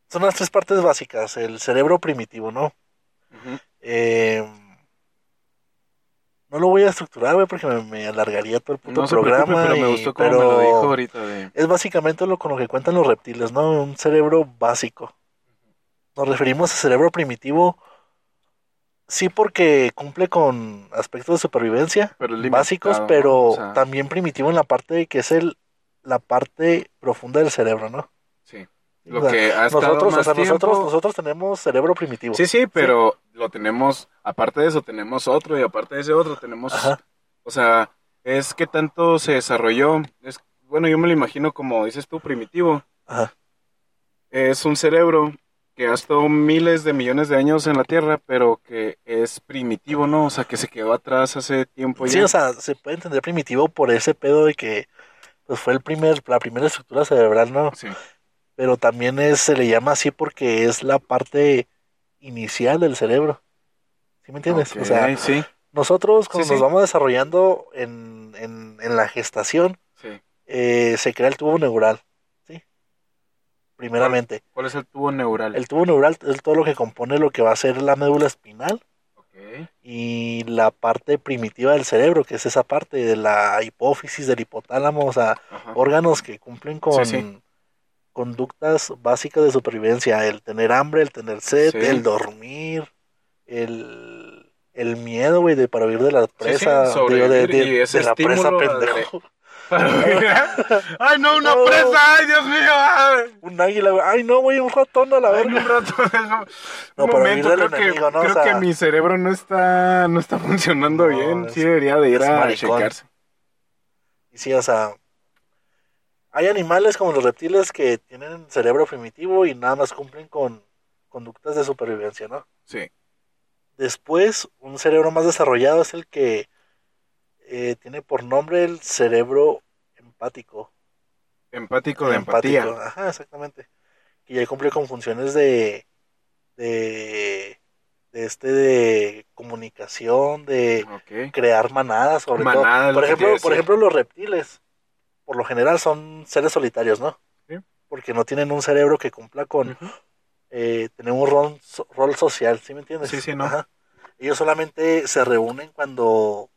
Son las tres partes básicas. El cerebro primitivo, ¿no? Ujú. Eh, no lo voy a estructurar, güey, porque me, me alargaría todo el puto No programa. pero me y- gustó como pero me lo dijo ahorita de... Es básicamente lo con lo que cuentan los reptiles, ¿no? Un cerebro básico. Nos referimos a cerebro primitivo, sí porque cumple con aspectos de supervivencia Pero básicos, pero ¿no? O sea, también primitivo en la parte de que es el la parte profunda del cerebro, ¿no? Sí. O Lo sea, que ha estado nosotros, más o sea, nosotros, tiempo- nosotros tenemos cerebro primitivo. Sí, sí, pero lo tenemos, aparte de eso, tenemos otro y aparte de ese otro tenemos, Ajá. o sea, es que tanto se desarrolló, es, bueno, yo me lo imagino como dices tú, primitivo, Ajá. es un cerebro que ha estado miles de millones de años en la Tierra, pero que es primitivo, ¿no? O sea, que se quedó atrás hace tiempo Sí, ya. o sea, se puede entender primitivo por ese pedo de que pues fue el primer, la primera estructura cerebral, ¿no? Sí. Pero también es, se le llama así porque es la parte inicial del cerebro. ¿Sí me entiendes? O sea, sí, nosotros cuando Sí, nos sí. vamos desarrollando en, en, en la gestación, eh, se crea el tubo neural, ¿sí? Primeramente. ¿Cuál es el tubo neural? El tubo neural es todo lo que compone lo que va a ser la médula espinal y la parte primitiva del cerebro, que es esa parte de la hipófisis, del hipotálamo, o sea, Ajá. órganos que cumplen con. Conductas básicas de supervivencia, el tener hambre, el tener sed, Sí. el dormir, el, el miedo, güey, de para huir de la presa, digo, de, la presa, pendejo. <laughs> ¡Ay, no, una presa! ¡Ay, Dios mío! ¡Ay! Un águila, güey, ay no, güey, un ratón a la verga. un No, un momento, creo, enemigo, que, ¿no? O creo sea- que mi cerebro no está, no está funcionando No, bien. es- Sí debería de ir a maricón. checarse. Y sí, o sea, hay animales como los reptiles que tienen cerebro primitivo y nada más cumplen con conductas de supervivencia, ¿no? Sí. Después, un cerebro más desarrollado es el que eh, tiene por nombre el cerebro empático. Empático de empatía. Ajá, exactamente. Y ya cumple con funciones de de, de este de comunicación, de crear manadas, sobre Manada, todo. Por que ejemplo, por ejemplo, los reptiles, por lo general son seres solitarios, ¿no? Sí. Porque no tienen un cerebro que cumpla con Ujú. eh, tener un rol, so- rol social, ¿sí me entiendes? Sí, sí, ¿no? Ajá. Ellos solamente se reúnen cuando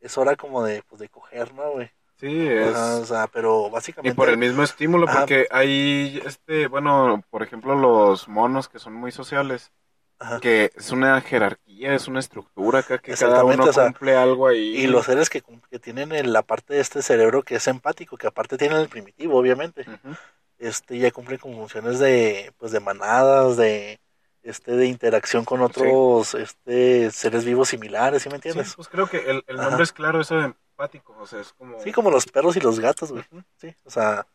es hora como de, pues, de coger, ¿no, güey? Sí, es... Ajá, o sea, pero Y básicamente... por el mismo estímulo, Ajá. porque hay, este, bueno, por ejemplo, los monos que son muy sociales, Ajá. que es una jerarquía, es una estructura acá, que cada uno o sea, cumple algo ahí. Y los seres que, que tienen en la parte de este cerebro que es empático, que aparte tienen el primitivo, obviamente, este ya cumplen con funciones de, pues, de manadas, de este de interacción con otros este seres vivos similares, ¿sí me Sí, entiendes? pues creo que el, el Ajá. nombre es claro, eso de empático, o sea, es como... Sí, como los perros y los gatos, güey. Sí, o sea,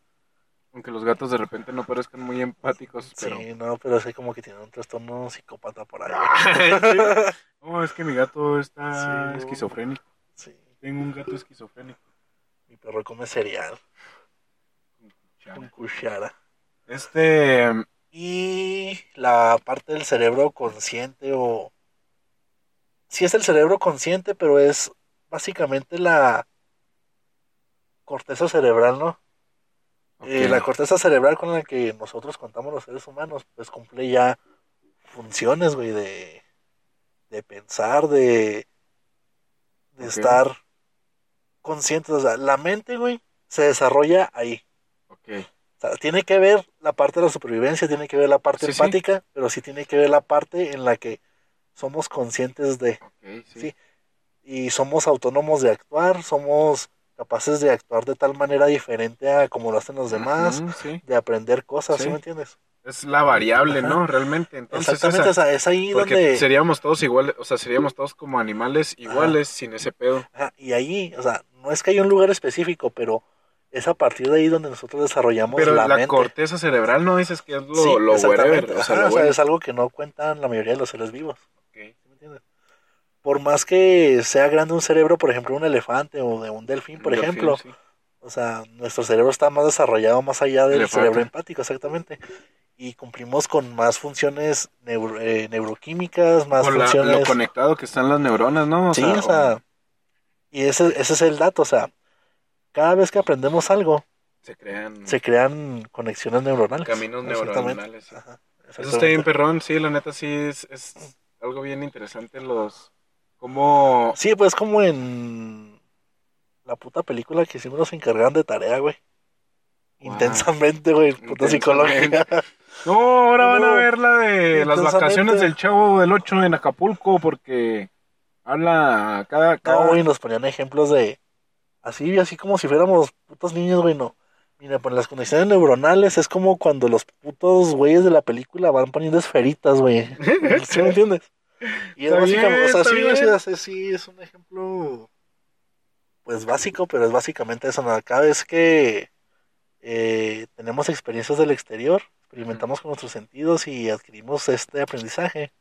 Aunque los gatos de repente no parezcan muy empáticos, pero... sí, no, pero es como que tienen un trastorno psicópata por ahí. Sí. <laughs> No, es que mi gato está Sí, esquizofrénico. Sí, Tengo un gato esquizofrénico. mi perro come cereal Chale. con cuchara. Este, Y la parte del cerebro consciente o... Sí es el cerebro consciente, pero es básicamente la corteza cerebral, ¿no? Eh, ok, la corteza cerebral con la que nosotros contamos los seres humanos, pues cumple ya funciones, güey, de, de pensar, de, estar conscientes. O sea, la mente, güey, se desarrolla ahí. ok. O sea, tiene que ver la parte de la supervivencia, tiene que ver la parte Sí, sí. empática, pero sí tiene que ver la parte en la que somos conscientes de Ok, sí. Sí. y somos autónomos de actuar, somos capaces de actuar de tal manera diferente a como lo hacen los demás, sí. de aprender cosas, ¿sí, Sí. me entiendes? Es la variable, ¿no? Realmente. Entonces, Exactamente, esa- o sea, es ahí porque donde... seríamos todos iguales, o sea, seríamos todos como animales iguales sin ese pedo. Ajá, y ahí, o sea, no es que haya un lugar específico, pero es a partir de ahí donde nosotros desarrollamos Pero la, la, mente. corteza cerebral no dices que es lo, Sí, lo o sea, lo o sea, bueno. es algo que no cuentan la mayoría de los seres vivos. Ok. ¿sí me entiendes? Por más que sea grande un cerebro, por ejemplo, un elefante o de un delfín, por delfín, ejemplo, sí. o sea, nuestro cerebro está más desarrollado más allá del Elefante. cerebro empático, exactamente. Y cumplimos con más funciones neuro- eh, neuroquímicas, más Con la- funciones. lo conectado que están las neuronas, ¿no? O sí, sea, o sea, y ese, ese es el dato, o sea, cada vez que aprendemos algo, se crean se crean conexiones neuronales. caminos neuronales. sí. Ajá, Eso está bien perrón, sí, la neta sí es, es algo bien interesante los cómo Sí, pues como en la puta película que siempre nos encargaban de tarea, güey. Wow. Intensamente, güey, puta psicología. <laughs> No, ahora van a ver la de las vacaciones del Chavo del 8 en Acapulco porque habla cada, cada No, güey, nos ponían ejemplos de así, así como si fuéramos putos niños, güey, no. Mira, pues las conexiones neuronales es como cuando los putos güeyes de la película van poniendo esferitas, güey. <laughs> ¿Sí me entiendes? Y es básicamente, o sea, sí, o sea, sí, es un ejemplo, pues básico, pero es básicamente eso, ¿no? Cada vez que eh, tenemos experiencias del exterior, experimentamos con nuestros sentidos y adquirimos este aprendizaje,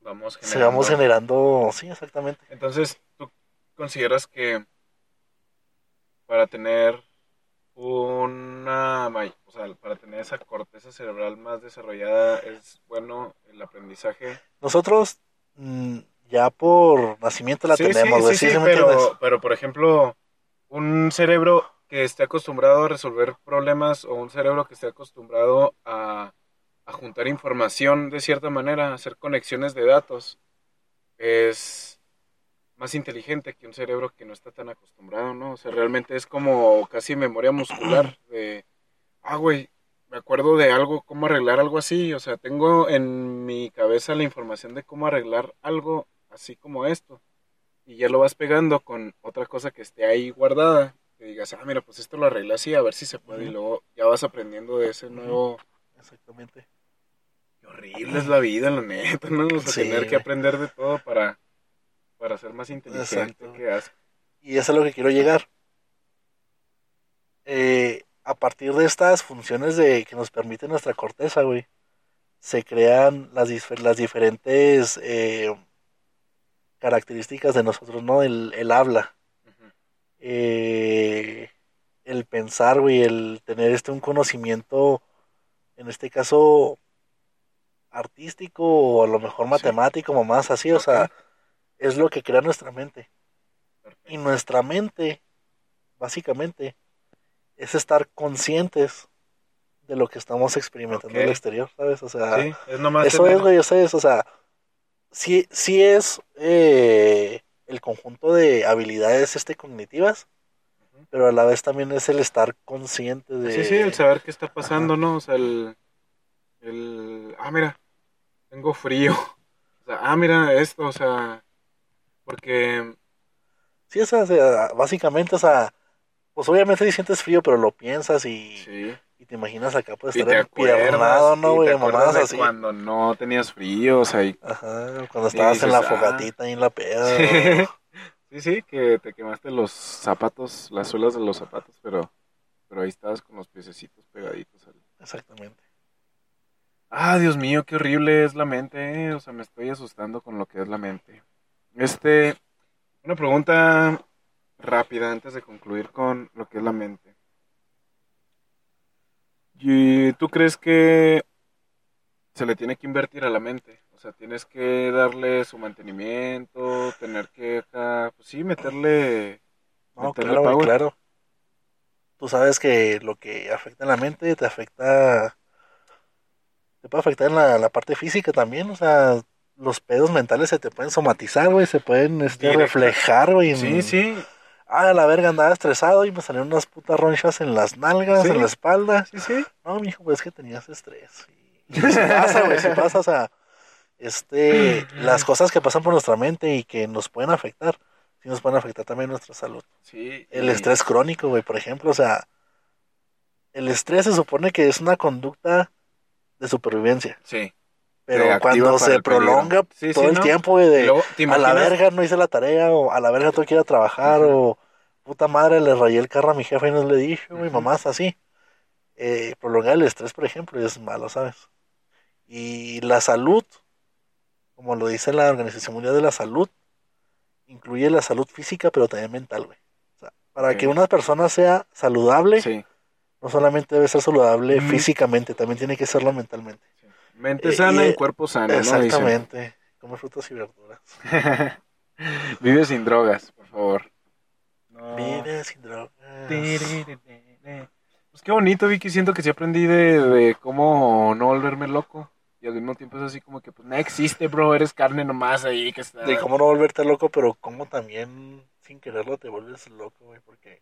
vamos se vamos generando, sí, exactamente. Entonces, ¿tú consideras que para tener una, may- o sea, para tener esa corteza cerebral más desarrollada es bueno el aprendizaje? Nosotros mm, ya por nacimiento la Sí, tenemos, pero, pero por ejemplo, un cerebro que esté acostumbrado a resolver problemas o un cerebro que esté acostumbrado a, a juntar información de cierta manera, hacer conexiones de datos, es más inteligente que un cerebro que no está tan acostumbrado, ¿no? O sea, realmente es como casi memoria muscular <clears throat> de, ah, güey, me acuerdo de algo, cómo arreglar algo así, o sea, tengo en mi cabeza la información de cómo arreglar algo así como esto y ya lo vas pegando con otra cosa que esté ahí guardada. Que digas, ah, mira, pues esto lo arreglé así, a ver si se puede. Y luego ya vas aprendiendo de ese nuevo. Exactamente. Qué horrible es la vida, la neta, ¿no? O sea, Sí, tener que aprender de todo para, para ser más inteligente. Exacto. que asco. Y eso es a lo que quiero llegar. Eh, a partir de estas funciones de que nos permite nuestra corteza, güey, se crean las, las diferentes eh, características de nosotros, ¿no? El, el habla, eh, el pensar, güey, el tener este un conocimiento, en este caso, artístico o a lo mejor matemático, mamás así, o sea, es lo que crea nuestra mente. Y nuestra mente, básicamente, es estar conscientes de lo que estamos experimentando en el exterior, ¿sabes? O sea, Sí, es nomás. eso tener- es, güey, eso es, o sea, sí, sí es eh, el conjunto de habilidades este cognitivas, pero a la vez también es el estar consciente de... Sí, sí, el saber qué está pasando, ¿no? O sea, el, el... Ah, mira, tengo frío. <laughs> O sea, ah, mira esto, o sea... Porque... Sí, sea, básicamente, o sea, pues obviamente sí sientes frío, pero lo piensas y, Sí. y te imaginas acá puedes Y estar empiernado, ¿no, y güey? Mamadas así. cuando no tenías frío, o sea, y... Ajá, cuando estabas en la ah. fogatita ahí en la peda. <laughs> Sí, sí, que te quemaste los zapatos, las suelas de los zapatos, pero, pero ahí estabas con los piececitos pegaditos. al- Exactamente. Ah, Dios mío, qué horrible es la mente, eh. o sea, me estoy asustando con lo que es la mente. Este, una pregunta rápida antes de concluir con lo que es la mente. ¿Y ¿Tú crees que se le tiene que invertir a la mente? O sea, tienes que darle su mantenimiento, tener que, acá, pues sí, meterle, No, meterle claro, power. claro. Tú sabes que lo que afecta en la mente te afecta. Te puede afectar en la, la parte física también. O sea, los pedos mentales se te pueden somatizar, güey. Se pueden este, reflejar, güey. en- Sí, sí, Ah, a la verga andaba estresado y me salieron unas putas ronchas en las nalgas, Sí. en la espalda. sí, sí. No, mijo, pues es que tenías estrés. Y, y sí pasa, güey, sí pasa, o sea, este, las cosas que pasan por nuestra mente y que nos pueden afectar, sí nos pueden afectar también nuestra salud. sí El estrés crónico, güey, por ejemplo, o sea, el estrés se supone que es una conducta de supervivencia, Sí. Pero cuando se prolonga Sí, todo sí, el ¿no? tiempo, güey, de luego, ¿te a la verga no hice la tarea, o a la verga tengo que ir a trabajar, o puta madre le rayé el carro a mi jefe y no le dije, güey, Ujú. mamás así. Eh, prolongar el estrés, por ejemplo, es malo, ¿sabes? Y la salud, como lo dice la Organización Mundial de la Salud, incluye la salud física, pero también mental, güey. O sea, para que una persona sea saludable, Sí. no solamente debe ser saludable Mm. físicamente, también tiene que serlo mentalmente. Mente Eh, sana y- en cuerpo sano, ¿no? Exactamente. Come frutas y verduras. <laughs> Vive sin drogas, por favor. No. Vive sin drogas. Pues qué bonito, Vicky. Siento que sí aprendí de, de cómo no volverme loco. Y al mismo tiempo es así como que, pues, nada existe, bro. Eres carne nomás ahí que está... De cómo no volverte loco, pero cómo también sin quererlo te vuelves loco, güey, porque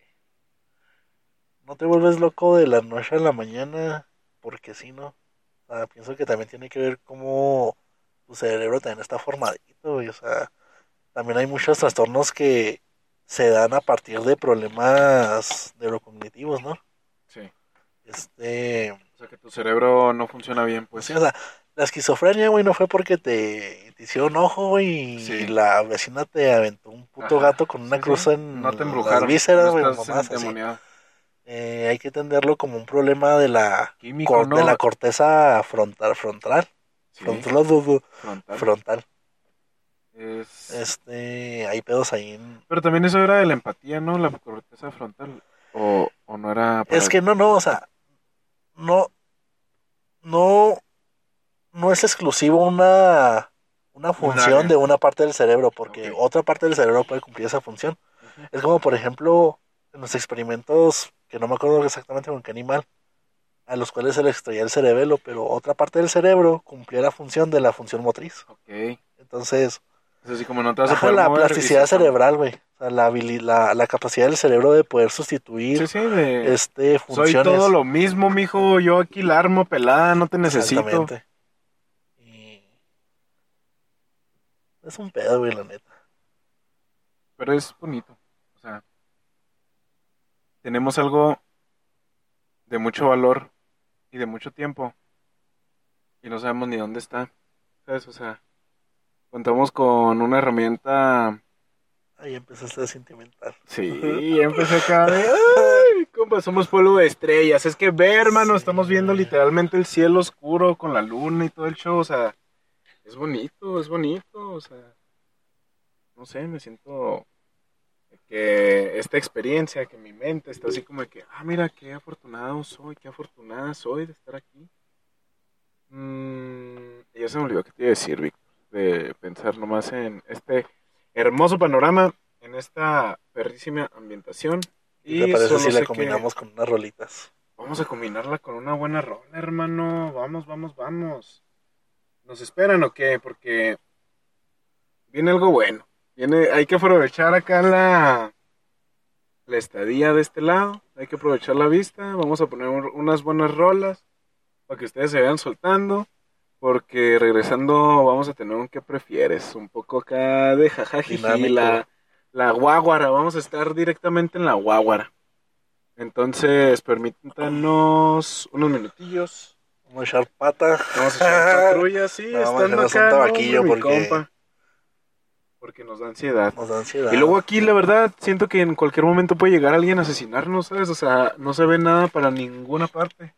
no te vuelves loco de la noche a la mañana, porque sí, ¿no? Sea, pienso que también tiene que ver cómo tu cerebro también está formadito, güey, o sea, también hay muchos trastornos que se dan a partir de problemas neurocognitivos, ¿no? Sí. Este, O sea, que tu cerebro no funciona bien, pues. Sí, o sea, la esquizofrenia, güey, no fue porque te, te hicieron ojo, güey, y Sí. la vecina te aventó un puto Ajá. gato con una Sí, cruz en No te las vísceras, no güey, estás mamás así. Eh, hay que entenderlo como un problema de la, Químico, cor- ¿no? de la corteza frontal, frontal, Sí, frontal, frontal. frontal. Es- Este, hay pedos ahí. en- Pero también eso era de la empatía, ¿no? La corteza frontal. O, o no era... para- Es que no, no, o sea, no, no, no es exclusivo una, una función de una parte del cerebro, porque otra parte del cerebro puede cumplir esa función. Es como, por ejemplo, en los experimentos, que no me acuerdo exactamente con qué animal, a los cuales se le extraía el cerebelo, pero otra parte del cerebro cumplía la función de la función motriz. Ok. Es Entonces, así como no te vas a poder la mover plasticidad cerebral, güey. O sea, la, la, la capacidad del cerebro de poder sustituir Sí, sí, de... este, Soy funciones. todo lo mismo, mijo. Yo aquí la armo pelada, no te necesito. Exactamente. Y... Es un pedo, güey, la neta. Pero es bonito. Tenemos algo de mucho valor y de mucho tiempo. Y no sabemos ni dónde está. ¿Sabes? O sea, contamos con una herramienta. Ahí empezaste a sentimental. Sí, <laughs> empecé acá de. ¡Ay! Compa, somos pueblo de estrellas. Es que ve, hermano, Sí. estamos viendo literalmente el cielo oscuro con la luna y todo el show. O sea, es bonito, es bonito. O sea, no sé, me siento que esta experiencia, que mi mente está así como de que, ah, mira, qué afortunado soy, qué afortunada soy de estar aquí. Mm, ya se me olvidó que te iba a decir, Víctor. De pensar nomás en este hermoso panorama, en esta perrísima ambientación. ¿Y te parece si la que combinamos con unas rolitas? Vamos a combinarla con una buena rola, hermano. Vamos, vamos, vamos. ¿Nos esperan o qué? Porque viene algo bueno. Viene, hay que aprovechar acá la, la estadía de este lado. Hay que aprovechar la vista. Vamos a poner un- unas buenas rolas para que ustedes se vayan soltando. Porque regresando vamos a tener un que prefieres. Un poco acá de. Dinámico. La, la guaguara. Vamos a estar directamente en la guaguara. Entonces, permítanos unos minutillos. Vamos a echar pata. Vamos a echar patrulla, sí, <laughs> No, vamos a estando un acá, no, tabaquillo mi porque- compa. Porque nos da ansiedad. Nos da ansiedad. Y luego aquí, la verdad, siento que en cualquier momento puede llegar alguien a asesinarnos, ¿sabes? O sea, no se ve nada para ninguna parte.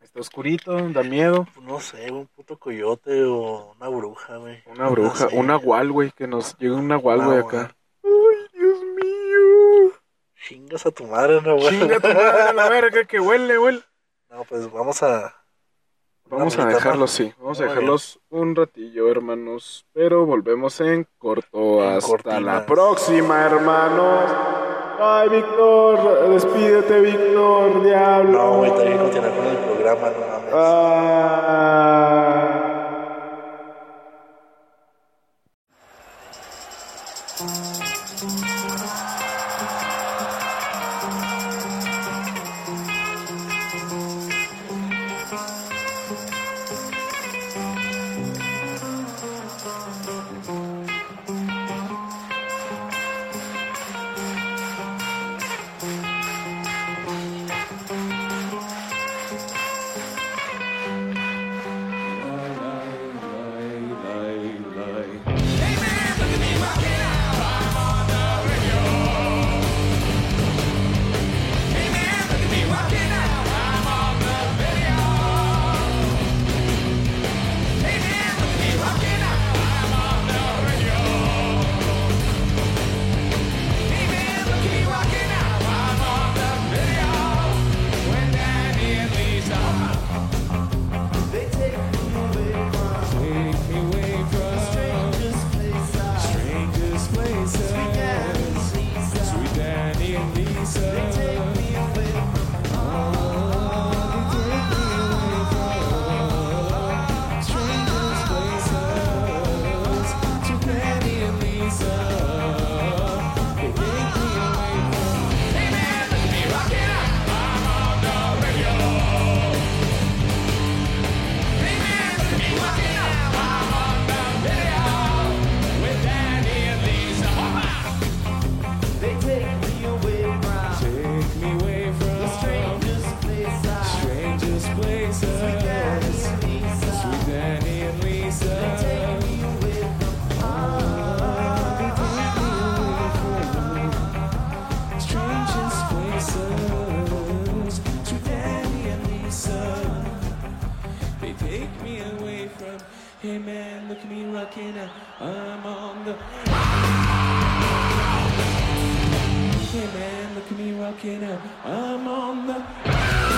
Está oscurito, da miedo. No sé, un puto coyote o una bruja, güey. Una bruja, sé. un nahual, güey, que nos llegue un nahual, güey, Nahual. acá. Ay, Dios mío. Chingas a tu madre, no, güey. Chinga tu madre, la verga, que huele, huele. No, pues vamos a. Vamos a dejarlos, sí. Vamos a dejarlos un ratillo, hermanos. Pero volvemos en corto. En Hasta cortinas. la próxima, hermanos. Ay, Víctor. Despídete, Víctor, diablo. No, güey, que continuar con el programa, no mames. Ah. Take me away from. Hey man, look at me rocking out. I'm on the. Hey man, look at me rocking out. I'm on the.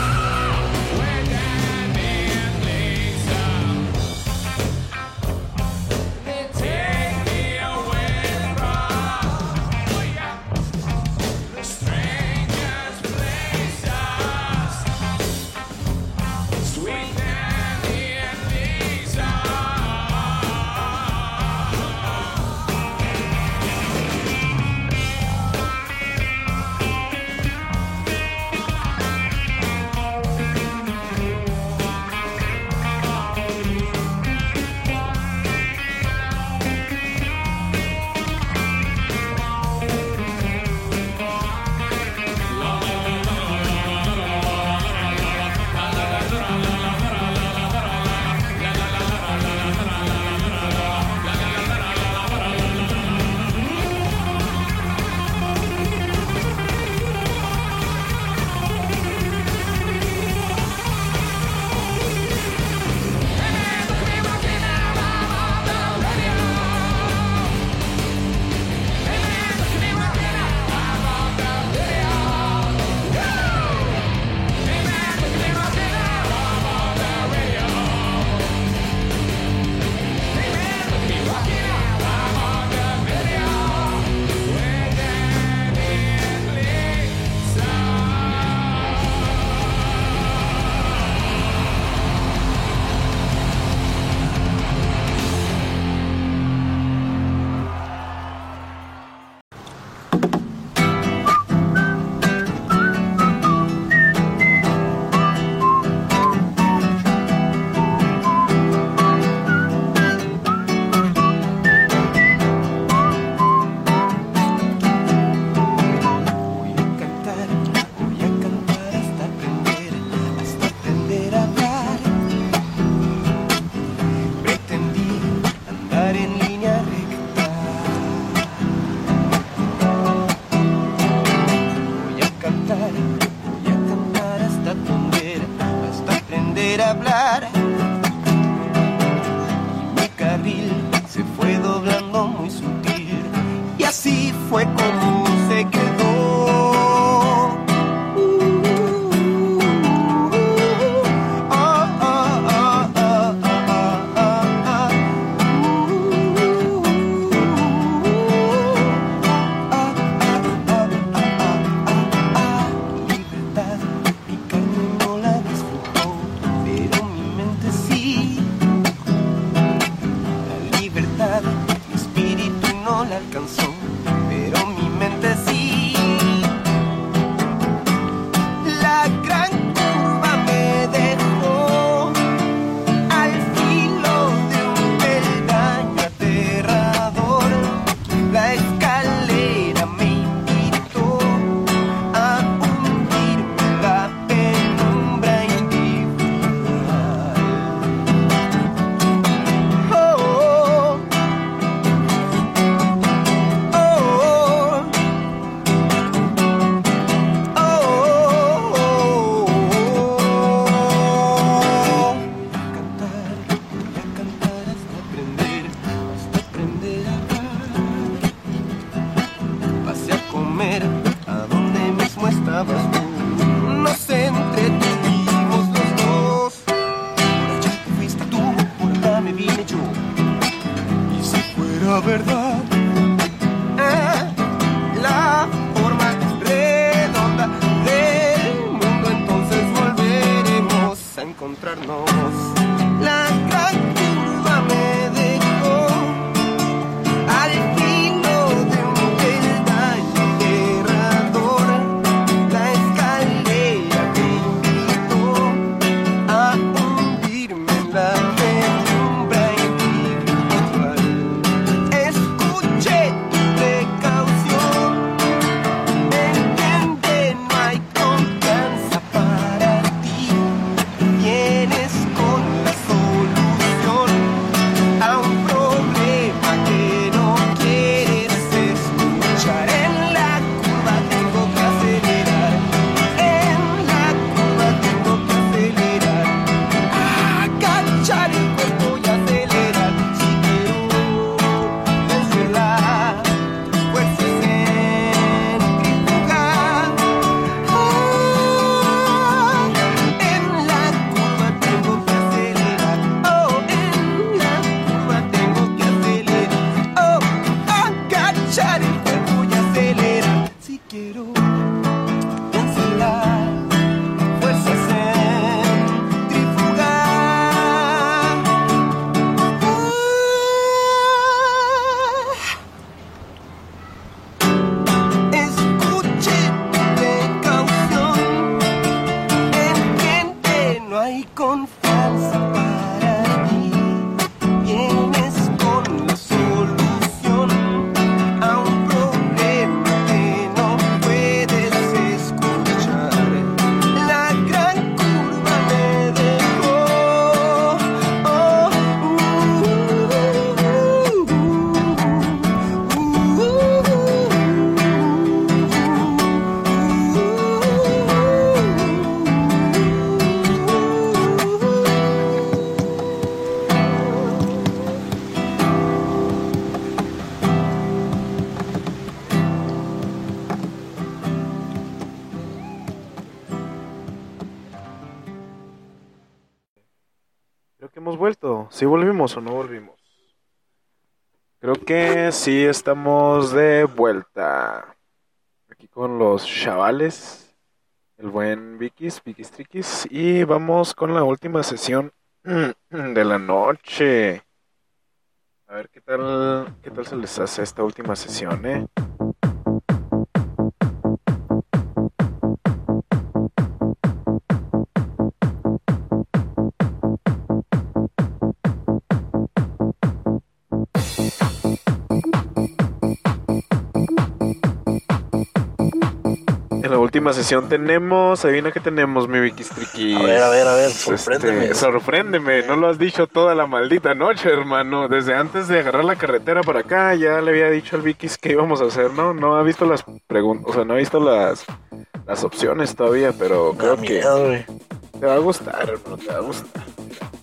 O no volvimos? Creo que sí estamos de vuelta. Aquí con los chavales, el buen Vikis, Vikis Triquis, y vamos con la última sesión <clears throat> de la noche. A ver qué tal, qué tal se les hace esta última sesión, eh. En la última sesión tenemos, adivina qué tenemos, mi Vicky Striki. A ver, a ver, a ver, sorpréndeme. Este, sorpréndeme, no lo has dicho toda la maldita noche, hermano. Desde antes de agarrar la carretera para acá, ya le había dicho al Vicky que íbamos a hacer, ¿no? No ha visto las preguntas, o sea, no ha visto las, las opciones todavía, pero Me creo que te va a gustar, hermano, te va a gustar.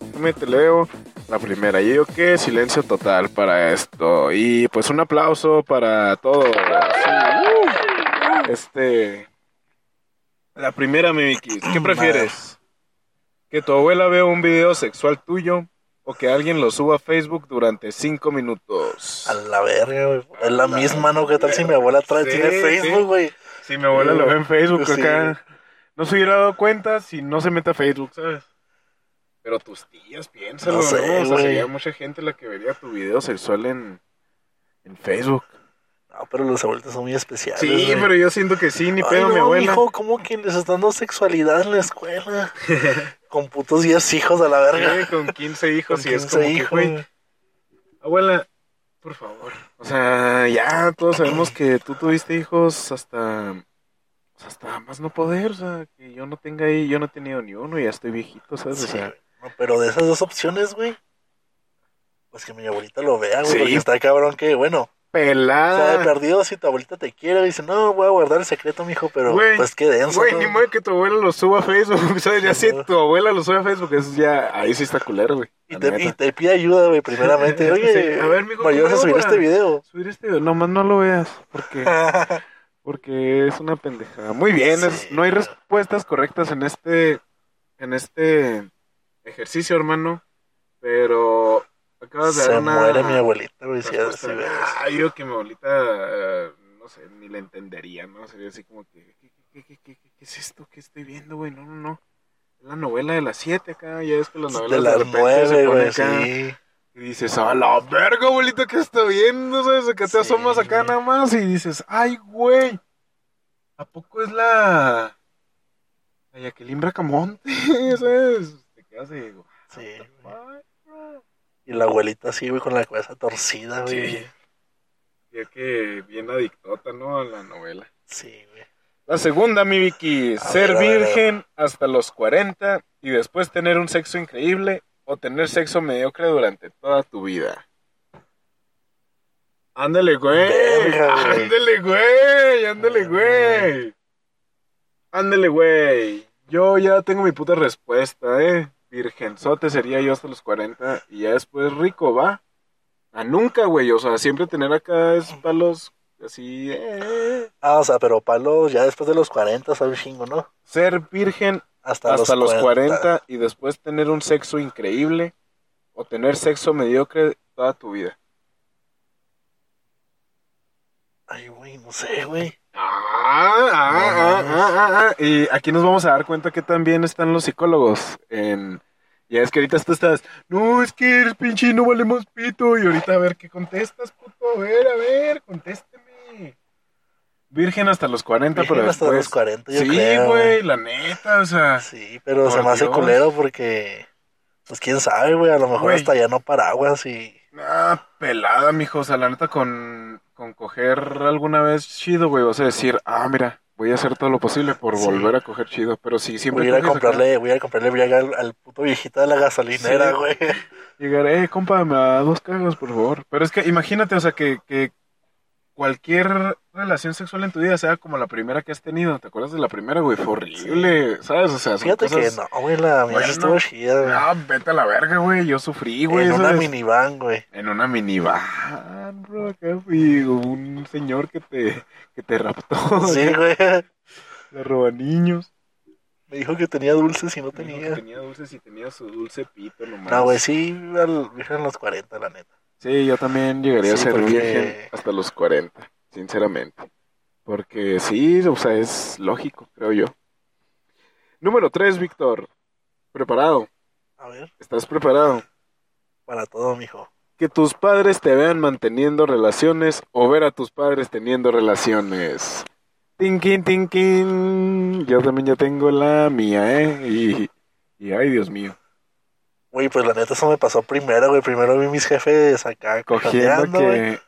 Déjame te leo la primera. Yo digo que silencio total para esto. Y pues un aplauso para todos. Sí, Este. La primera, mi Vicky. ¿Qué prefieres? ¿Que tu abuela vea un video sexual tuyo o que alguien lo suba a Facebook durante cinco minutos? A la verga, güey. Es la misma, ¿no? ¿Qué tal si mi abuela trae, Sí, tiene. Facebook, güey? Si mi abuela lo ve en Facebook Sí. acá. No se hubiera dado cuenta si no se mete a Facebook, ¿sabes? Pero tus tías, piénsalo, No ¿no? sé, O sea, güey. sería mucha gente la que vería tu video sexual en, en Facebook. No, pero los abuelitos son muy especiales. Sí, güey. pero yo siento que sí, ni Ay, pedo no, mi abuela. mijo, ¿cómo que les están dando sexualidad en la escuela? <laughs> Con putos 10 hijos a la verga. Sí, con 15 hijos Con y es 15 como que, hijos, güey, güey. abuela, por favor. O sea, ya todos sabemos que tú tuviste hijos hasta pues, hasta más no poder, o sea, que yo no tenga ahí, yo no he tenido ni uno y ya estoy viejito, ¿sabes? O Sí, sea, güey. No, pero de esas dos opciones, güey. Pues que mi abuelita lo vea, güey. Sí. Porque está cabrón que, bueno, o sea, de pelada. perdido si tu abuelita te quiere, dice, no, voy a guardar el secreto, mijo, pero Güey, pues qué denso. Güey, ¿no? ni modo que tu abuela lo suba a Facebook, <laughs> ¿sabes? Ya si tu abuela lo sube a Facebook, eso ya, ahí sí está culero, güey. Y te, neta. y te pide ayuda, güey, primeramente. <laughs> Oye, Sí, a ver, mijo, ¿me ayudas a ¿cómo subir este video? Subir este video, nomás no lo veas, porque, <laughs> porque es una pendejada. Muy bien, es- no hay respuestas correctas en este, en este ejercicio, hermano, pero acabas de Se dar una... muere mi abuelita, güey, si, ves. Ah, yo que mi abuelita, eh, no sé, ni la entendería, ¿no? Sería así como que, ¿qué, qué, qué, qué, qué- es esto? ¿Qué estoy viendo, güey? No, no, no. Es la novela de las 7 acá, ya es que las novelas De las repente nueve, se ponen acá sí. Y dices, a la verga, abuelita, ¿qué está viendo? ¿Sabes? Que te Sí, asomas acá güey. nada más y dices, ay, güey, ¿a poco es la... La Jacqueline Bracamonte? <laughs> ¿Sabes? Te quedas y digo, Sí. "Ay, bro". Y la abuelita así, güey, con la cabeza torcida, güey. Sí. Ya que bien adictota, ¿no? A la novela. Sí, güey. La segunda, mi Vicky, A ser ver, ver, virgen hasta los 40 y después tener un sexo increíble o tener sexo mediocre durante toda tu vida. Ándale, güey. Verga, güey. Ándale, güey. Ándale, güey. Ándale, güey. Yo ya tengo mi puta respuesta, eh. Virgenzote sería yo hasta los 40 y ya después rico, va. A nunca, güey. O sea, siempre tener acá es palos así. eh. Ah, o sea, pero palos ya después de los 40, ¿sabes chingo, no? Ser virgen Hasta, hasta los 40 y después tener un sexo increíble o tener sexo mediocre toda tu vida. Ay, güey, no sé, güey. Ah, ah, ah, ah, ah, ah. Y aquí nos vamos a dar cuenta que también están los psicólogos en... Ya es que ahorita tú estás, no, es que eres pinche y no valemos pito. Y ahorita a ver qué contestas, puto. A ver, a ver, contésteme. Virgen hasta los 40, Virgen pero hasta después... los 40, yo sí, creo, güey, la neta, o sea... Sí, pero se me hace culero porque, pues quién sabe, güey, a lo mejor hasta ya no paraguas y... Ah, pelada, mijo. O sea, la neta, con, con coger alguna vez chido, güey, vas a decir, ah, mira, voy a hacer todo lo posible por Sí. volver a coger chido. Pero sí, siempre Voy a ir a comprarle, voy a comprarle al, al puto viejito de la gasolinera, Sí. güey. Llegar, eh, compa, me da dos cajas, por favor. Pero es que imagínate, o sea, que, que cualquier relación sexual en tu vida sea como la primera que has tenido. ¿Te acuerdas de la primera, güey? Fue horrible, ¿sabes? O sea, son Fíjate que cosas- no, güey, la mía Bueno. estuvo chida, güey. Ah, vete a la verga, güey. Yo sufrí, güey. en una minivan, güey. En una minivan, bro, acá fui un señor que te, que te raptó. <laughs> Sí, güey. Le roba niños. Me dijo que tenía dulces y no Dijo que tenía. Tenía dulces y tenía su dulce pito nomás. No, güey, sí, al a los 40, la neta. Sí, yo también llegaría a ser porque- virgen hasta los 40, sinceramente. Porque sí, o sea, es lógico, creo yo. Número 3, Víctor. Preparado. A ver, ¿Estás preparado? para todo, mijo. Que tus padres te vean manteniendo relaciones o ver a tus padres teniendo relaciones. Tinkin, tinkin. Yo también ya tengo la mía, ¿eh? Y, y ay, Dios mío. Güey, pues la neta eso me pasó primero, güey. Primero vi mis jefes acá Cogiendo que,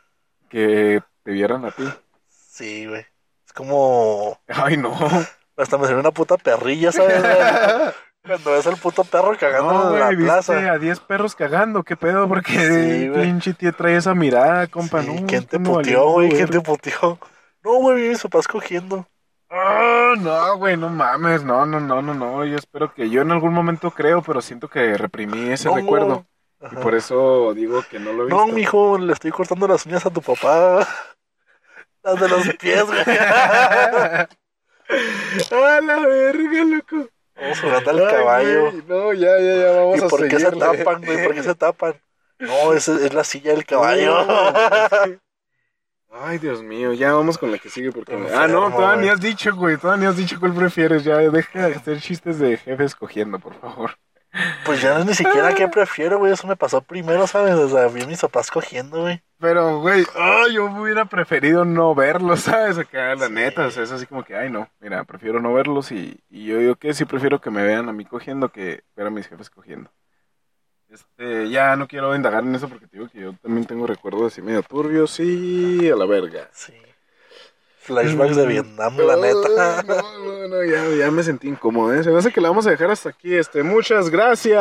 que te vieran a ti. Sí, güey. Es como. <laughs> Ay, no. Hasta me salió una puta perrilla, ¿sabes? güey? <laughs> Cuando ves al puto perro cagando No, en la plaza. a 10 perros cagando, qué pedo, porque Sí, pinche tía trae esa mirada, compa, Sí, no. ¿Quién te puteó, güey? ¿Quién te puteó? No, güey, mis papás cogiendo. Ah, no, güey, no mames, no, no, no, no, no, yo espero que yo en algún momento creo, pero siento que reprimí ese No, recuerdo. Y por eso digo que no lo he visto. No, mijo, le estoy cortando las uñas a tu papá. Las de los pies, güey. <laughs> ¡A la verga, loco! Vamos jugando al Ay, caballo. güey, no, ya, ya, ya, vamos ¿Y a por qué se tapan, güey? ¿Por qué se tapan? No, es la silla del caballo. Ay, Dios mío, ya vamos con la que sigue porque... Enfermo, Ah, no, todavía ni has dicho, güey, todavía ni has dicho cuál prefieres, ya, deja de hacer chistes de jefes cogiendo, por favor. Pues ya no es ni siquiera qué prefiero, güey. Eso me pasó primero, ¿sabes? O sea, vi a mis papás cogiendo, güey. Pero, güey, ay, yo hubiera preferido no verlos, ¿sabes? Acá, la Sí. neta, o sea, es así como que, ay, no, mira, prefiero no verlos y, y yo digo que sí prefiero que me vean a mí cogiendo que ver a mis jefes cogiendo. Este, ya no quiero indagar en eso porque te digo que yo también tengo recuerdos así medio turbios y a la verga. Sí. Flashbacks de Vietnam, la neta. No, no, no, ya, ya me sentí incómodo, ¿eh? Se me hace que la vamos a dejar hasta aquí, este, muchas gracias.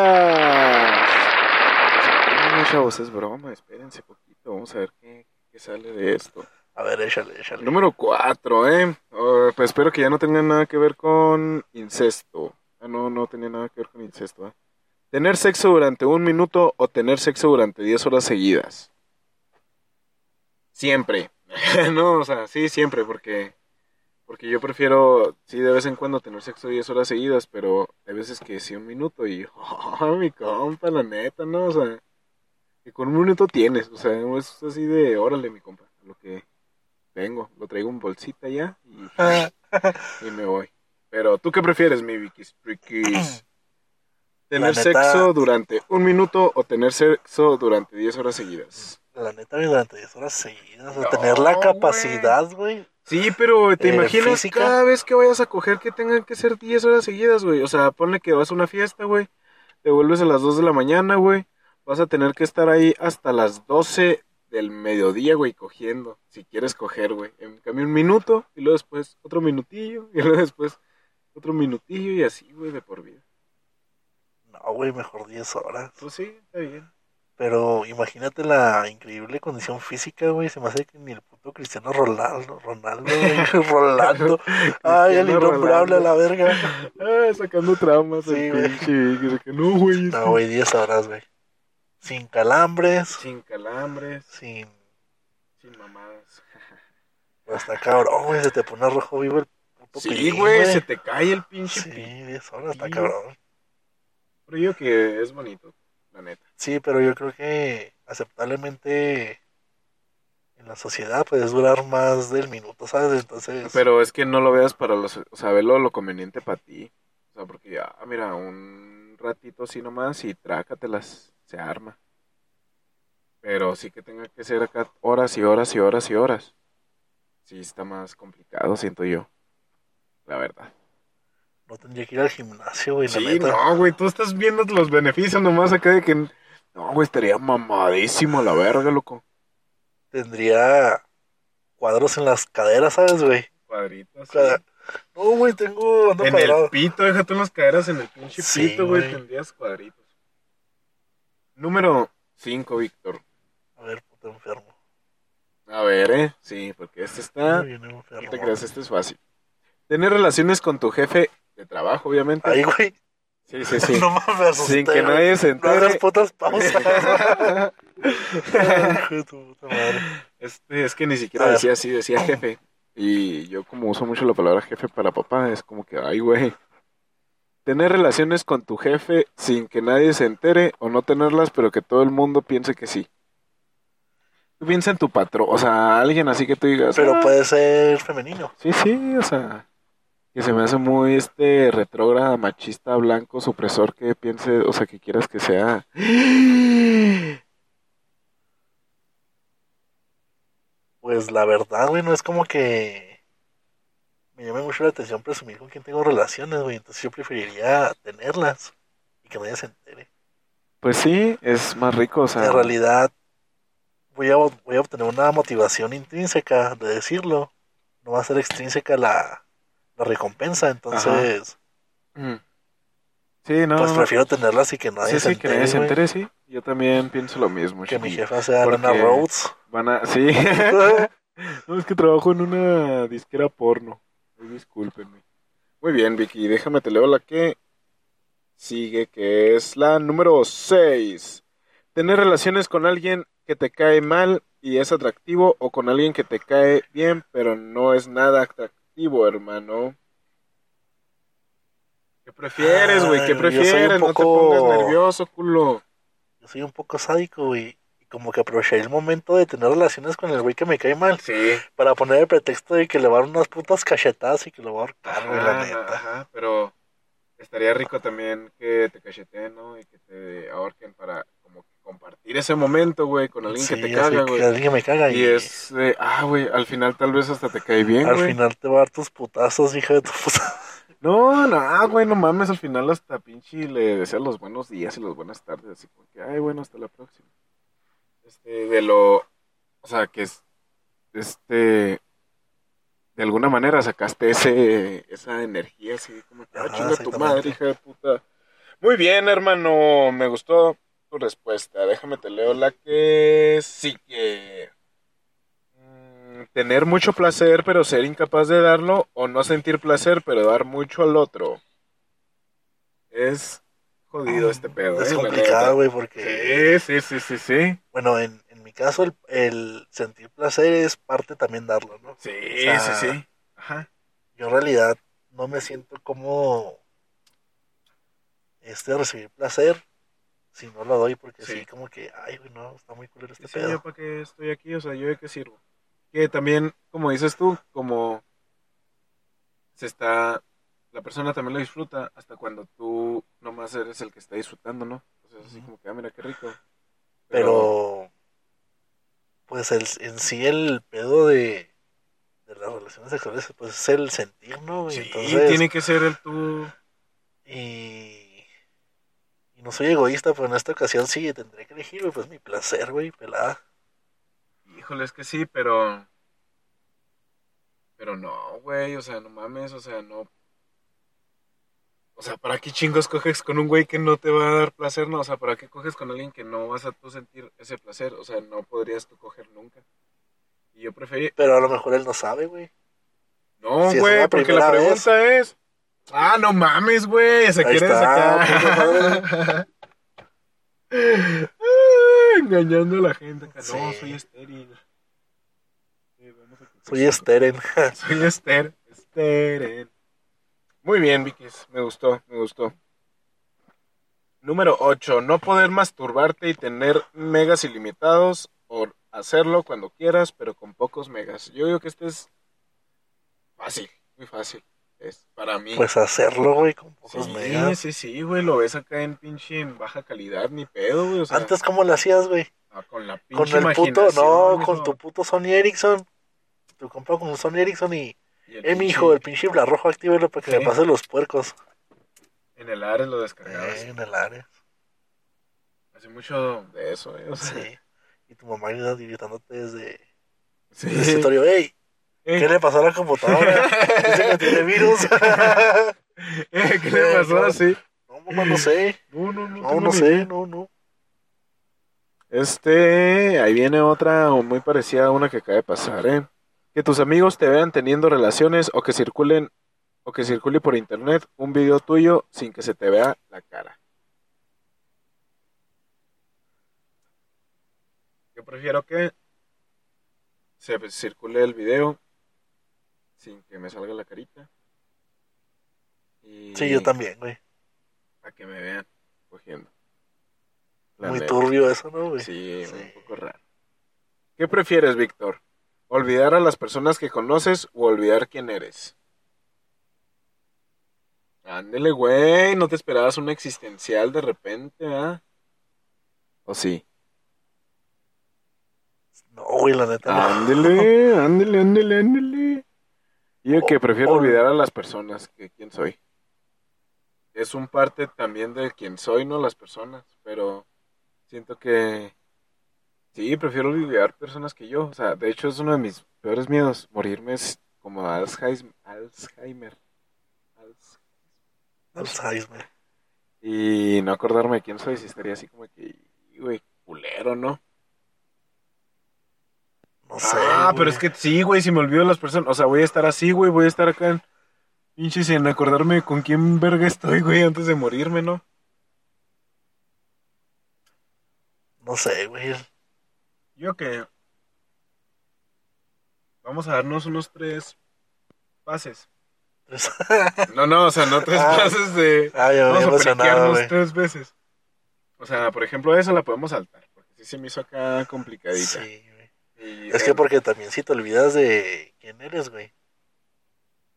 No, chavos, es broma, espérense poquito, vamos a ver qué, qué sale de esto. A ver, échale, échale. Número 4, ¿eh? Oh, pues espero que ya no tenga nada que ver con incesto. Ah, no, no tenía nada que ver con incesto, ¿eh? Tener sexo durante un minuto o tener sexo durante 10 horas seguidas. Siempre. <laughs> no, o sea, sí, siempre, porque porque yo prefiero, sí, de vez en cuando tener sexo 10 horas seguidas, pero hay veces que sí un minuto y, <laughs> oh, mi compa, la neta, ¿no? O sea, que con un minuto tienes, o sea, es así de, órale, mi compa, lo que vengo, lo traigo en bolsita ya y, <laughs> y me voy. Pero, ¿tú qué prefieres, mi Vicky Strikis? <clears throat> ¿Tener neta- sexo durante un minuto o tener sexo durante 10 horas seguidas? La neta, durante 10 horas seguidas. O No, tener la capacidad, güey. Sí, pero ¿te Eh, imaginas física. cada vez que vayas a coger que tengan que ser 10 horas seguidas, güey? O sea, ponle que vas a una fiesta, güey, te vuelves a las 2 de la mañana, güey, vas a tener que estar ahí hasta las 12 del mediodía, güey, cogiendo, si quieres coger, güey. En cambio, un minuto, y luego después otro minutillo, y luego después otro minutillo, y así, güey, de por vida. No, güey, mejor 10 horas. Pues sí, está bien. Pero imagínate la increíble condición física, güey. Se me hace que ni el puto Cristiano Ronaldo, Ronaldo, güey, <laughs> <laughs> Rolando. Ay, el innombrable a la verga. Ah, sacando traumas, Sí, güey. no, güey. No, güey, 10 horas, güey. Sin calambres, Sin calambres, sin. sin mamadas. <laughs> Hasta cabrón, güey. Se te pone rojo vivo el puto Sí, güey, se te cae el pinche Sí, pi- 10 horas, está cabrón. Pero yo que es bonito, la neta. Sí, pero yo creo que aceptablemente en la sociedad puedes durar más del minuto, ¿sabes? Entonces, Pero es que no lo veas para los, o sea, velo lo conveniente para ti. O sea, porque ya, mira, un ratito así nomás y trácatelas, se arma. Pero sí que tenga que ser acá horas y horas y horas y horas. Sí está más complicado, siento yo. La verdad. No tendría que ir al gimnasio, güey, la Sí, neta. no, güey, tú estás viendo los beneficios nomás acá de que... No, güey, estaría mamadísimo la verga, loco. Tendría cuadros en las caderas, ¿sabes, güey? Cuadritos. Cada- No, güey, tengo ando En cuadrado. el pito, déjate unas caderas en el pinche Sí, pito, güey, tendrías cuadritos. Número 5, Víctor. A ver, puto enfermo. A ver, eh. Sí, porque este está. Bien. No te creas, este es fácil. Tener relaciones con tu jefe de trabajo, obviamente. Ahí, güey. Sí, sí, sí. <laughs> No me asusté, Sin que nadie se No entere. putas pausas. <laughs> Hijo de tu puta madre. Este, es que ni siquiera decía así, decía jefe. Y yo como uso mucho la palabra jefe para papá, es como que, ay, güey. Tener relaciones con tu jefe sin que nadie se entere o no tenerlas, pero que todo el mundo piense que sí. Tú piensa en tu patrón, o sea, alguien así que tú digas. Pero "Ah, puede ser femenino. Sí, sí, o sea, que se me hace muy este retrógrada, machista, blanco, supresor que piense, o sea, que quieras que sea. Pues la verdad, güey, no es como que me llame mucho la atención presumir con quién tengo relaciones, güey. Entonces yo preferiría tenerlas y que nadie se entere. Pues sí, es más rico, o sea. En realidad, voy a, voy a obtener una motivación intrínseca de decirlo. no va a ser extrínseca la, la recompensa. Entonces, Mm. Sí, no. pues no. prefiero tenerla así que nadie Sí, se sí, que nadie entere, se entere, sí. Yo también pienso lo mismo. Que mi jefa sea Lana Rhodes. Van a... <laughs> Sí. <laughs> no, es que trabajo en una disquera porno. Discúlpenme. Muy bien, Vicky. Déjame te leo la que sigue, que es la número 6. Tener relaciones con alguien que te cae mal y es atractivo o con alguien que te cae bien pero no es nada atractivo, hermano. ¿Qué prefieres, güey? ¿Qué Ay, yo soy un prefieres? No te poco- pongas nervioso, culo. Yo soy un poco sádico, güey. Y como que aproveché el momento de tener relaciones con el güey que me cae mal. Sí. Para poner el pretexto de que le va a dar unas putas cachetadas y que lo va a ahorcar, güey, la Ajá, neta. ajá, pero estaría rico también que te cacheteen, ¿no? Y que te ahorquen para compartir ese momento, güey, con alguien que te caga, que güey. alguien me caga y, Y es ah, güey, al final tal vez hasta te cae bien, al güey. final te va a dar tus putazos, hija de tu puta. No, no, güey, no mames, al final hasta pinche le deseas los buenos días y las buenas tardes, así como que, ay, bueno, hasta la próxima. Este, de lo, o sea, que es, este, de alguna manera sacaste ese, esa energía así como que, ah, chinga tu madre, hija de puta. Muy bien, hermano, me gustó tu respuesta. Déjame te leo la que sigue. Mm, Tener mucho placer pero ser incapaz de darlo o no sentir placer pero dar mucho al otro. Es jodido este pedo, Es eh, complicado, güey, porque, Sí, sí, sí, sí, sí. bueno, en, en mi caso, el, el sentir placer es parte también darlo, ¿no? Sí, O sea, sí, sí. Ajá. Yo en realidad no me siento como este recibir placer si no lo doy, porque sí, Sí. como que, ay, güey, no, está muy culero este Sí, pedo. yo para qué estoy aquí, o sea, yo de qué sirvo. Que también, como dices tú, como se está, la persona también lo disfruta hasta cuando tú nomás eres el que está disfrutando, ¿no? Sea, así como que, ah, mira qué rico. Pero, pues el, en sí el pedo de, de las relaciones sexuales, pues es el sentir, ¿no? güey? sí, Entonces, tiene que ser el tú. y, y no soy egoísta, pero en esta ocasión sí, tendré que elegir, güey, pues mi placer, güey, pelada. Híjole, es que sí, pero. Pero no, güey, o sea, no mames, o sea, no. O sea, ¿para qué chingos coges con un güey que no te va a dar placer? No, o sea, ¿para qué coges con alguien que no vas a tú sentir ese placer? O sea, no podrías tú coger nunca. Y yo preferí. Pero a lo mejor él no sabe, güey. No, Si güey, una porque la pregunta es. Ah, no mames, güey, se quiere sacar. <laughs> Engañando a la gente. acá. No, soy estéril. Sí, vamos a Soy Steren. <laughs> Soy Esther. Esteren. Muy bien, Vicky. Me gustó, me gustó. Número 8. No poder masturbarte y tener megas ilimitados o hacerlo cuando quieras, pero con pocos megas. Yo digo que este es fácil, muy fácil. Es para mí. pues hacerlo, güey, con pocos sí, megas. sí, sí, güey. Lo ves acá en pinche en baja calidad, ni pedo, güey. O sea, Antes, ¿cómo lo hacías, güey? ah, con la Con pinche el puto, no, con tu puto Sony Ericsson. Tu compa con un Sony Ericsson y, eh, mi hijo, el pinche rojo, actívelo para que Sí. me pase los puercos. En el Ares lo descargabas. Eh, en el área. Hace mucho de eso, eh. O sea, Sí. Y tu mamá gritándote desde sí. el escritorio, ey, Eh, ¿qué le pasó a la computadora? Dice que tiene virus. <laughs> eh, ¿Qué le Eh, pasó así? no, mamá, no sé. No, no, no. No, no sé, idea. no, no. Este, ahí viene otra muy parecida a una que acaba de pasar, ¿eh? Que tus amigos te vean teniendo relaciones o que circulen o que circule por internet un video tuyo sin que se te vea la cara. Yo prefiero que se circule el video sin que me salga la carita. Y Sí, yo también, güey. Para que me vean cogiendo. La Muy neta. turbio eso, ¿no, güey? Sí, Sí. un poco raro. ¿Qué prefieres, Víctor? ¿Olvidar a las personas que conoces o olvidar quién eres? Ándele, güey, no te esperabas un existencial de repente, ¿ah? ¿O sí? No, güey, la neta. Ándele, ándele, ándele, ándele. Yo que prefiero o- olvidar a las personas que quién soy. Es un parte también de quién soy, no las personas, pero siento que sí, prefiero olvidar personas que yo. O sea, de hecho es uno de mis peores miedos, morirme es como Alzheimer. Alzheimer. Alz- Alzheimer. Y no acordarme de quién soy, si estaría así como que, güey, culero, ¿no? No sé. ah, pero es que sí, güey, si me olvido las personas. O sea, voy a estar así, güey, voy a estar acá en. Pinche sin acordarme con quién verga estoy, güey, antes de morirme, ¿no? No sé, güey. Yo que. Vamos a darnos unos tres pases. <laughs> No, no, o sea, no tres Ah. pases de. ah, yo Vamos a güey. tres veces. O sea, por ejemplo, esa la podemos saltar. Porque sí se me hizo acá complicadita. Sí, güey. Y, Es que porque también si te olvidas de quién eres, güey.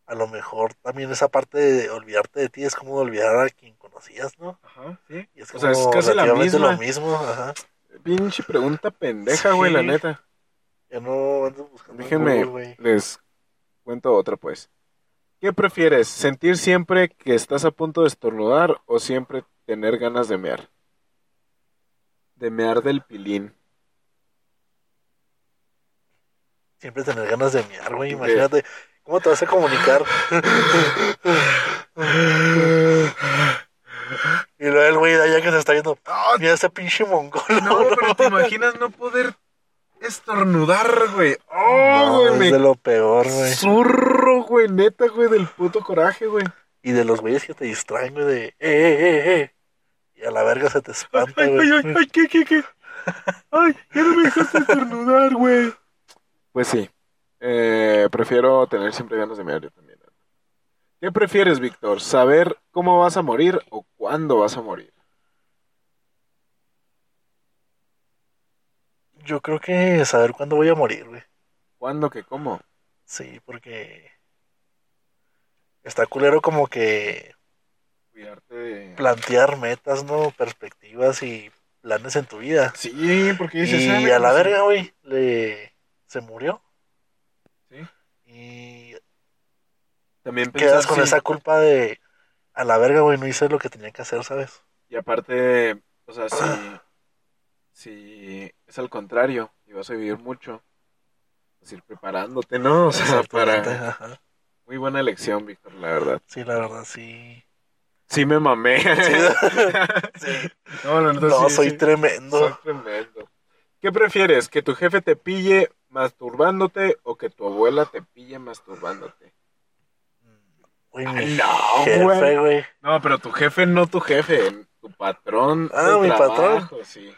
A lo mejor también esa parte de olvidarte de ti es como olvidar a quien conocías, ¿no? Ajá, sí. Y es O sea, es como casi la misma. lo mismo, ajá. Pinche pregunta pendeja, güey, la neta. Ya no ando buscando en Déjenme, Google, les cuento otra, pues. ¿Qué prefieres? ¿Sentir siempre que estás a punto de estornudar o siempre tener ganas de mear? De mear del pilín. Siempre tener ganas de miar, güey. Imagínate, ¿cómo te vas a comunicar? y luego el güey de allá que se está viendo, Ah, mira ese pinche mongol. no, pero te imaginas no poder estornudar, güey. Oh, No, güey, es me de lo peor, güey. zurro, güey, neta, güey, del puto coraje, güey. Y de los güeyes que te distraen, güey, de, eh, eh, eh, eh. Y a la verga se te espanta, Ay, güey. ay, ay, ay, ¿qué, qué, qué? <laughs> Ay, ya no me dejaste estornudar, güey. Pues sí, eh, prefiero tener siempre ganas de mear yo también. ¿Qué prefieres, Víctor? ¿Saber cómo vas a morir o cuándo vas a morir? Yo creo que saber cuándo voy a morir, güey. ¿Cuándo que cómo? Sí, porque está culero como que Cuidarte de... plantear metas, ¿no? Perspectivas y planes en tu vida. Sí, porque dices... Y "Ah, a la verga, güey, le se murió. Sí. Y También quedas con sí. esa culpa de a la verga, güey, no hice lo que tenía que hacer, ¿sabes? Y aparte, o sea, si, si es al contrario y vas a vivir mucho, pues ir preparándote, ¿no? O sea, para... ajá. Muy buena elección, Víctor, la verdad. Sí, la verdad, sí. Sí me mamé. Sí. <laughs> Sí. No, neta, No, sí, soy tremendo. Soy tremendo. ¿Qué prefieres? ¿Que tu jefe te pille masturbándote o que tu abuela te pille masturbándote? Ah, mi no, jefe, güey. güey. No, pero tu jefe no tu jefe, tu patrón. Ah, mi trabajo, patrón. Sí.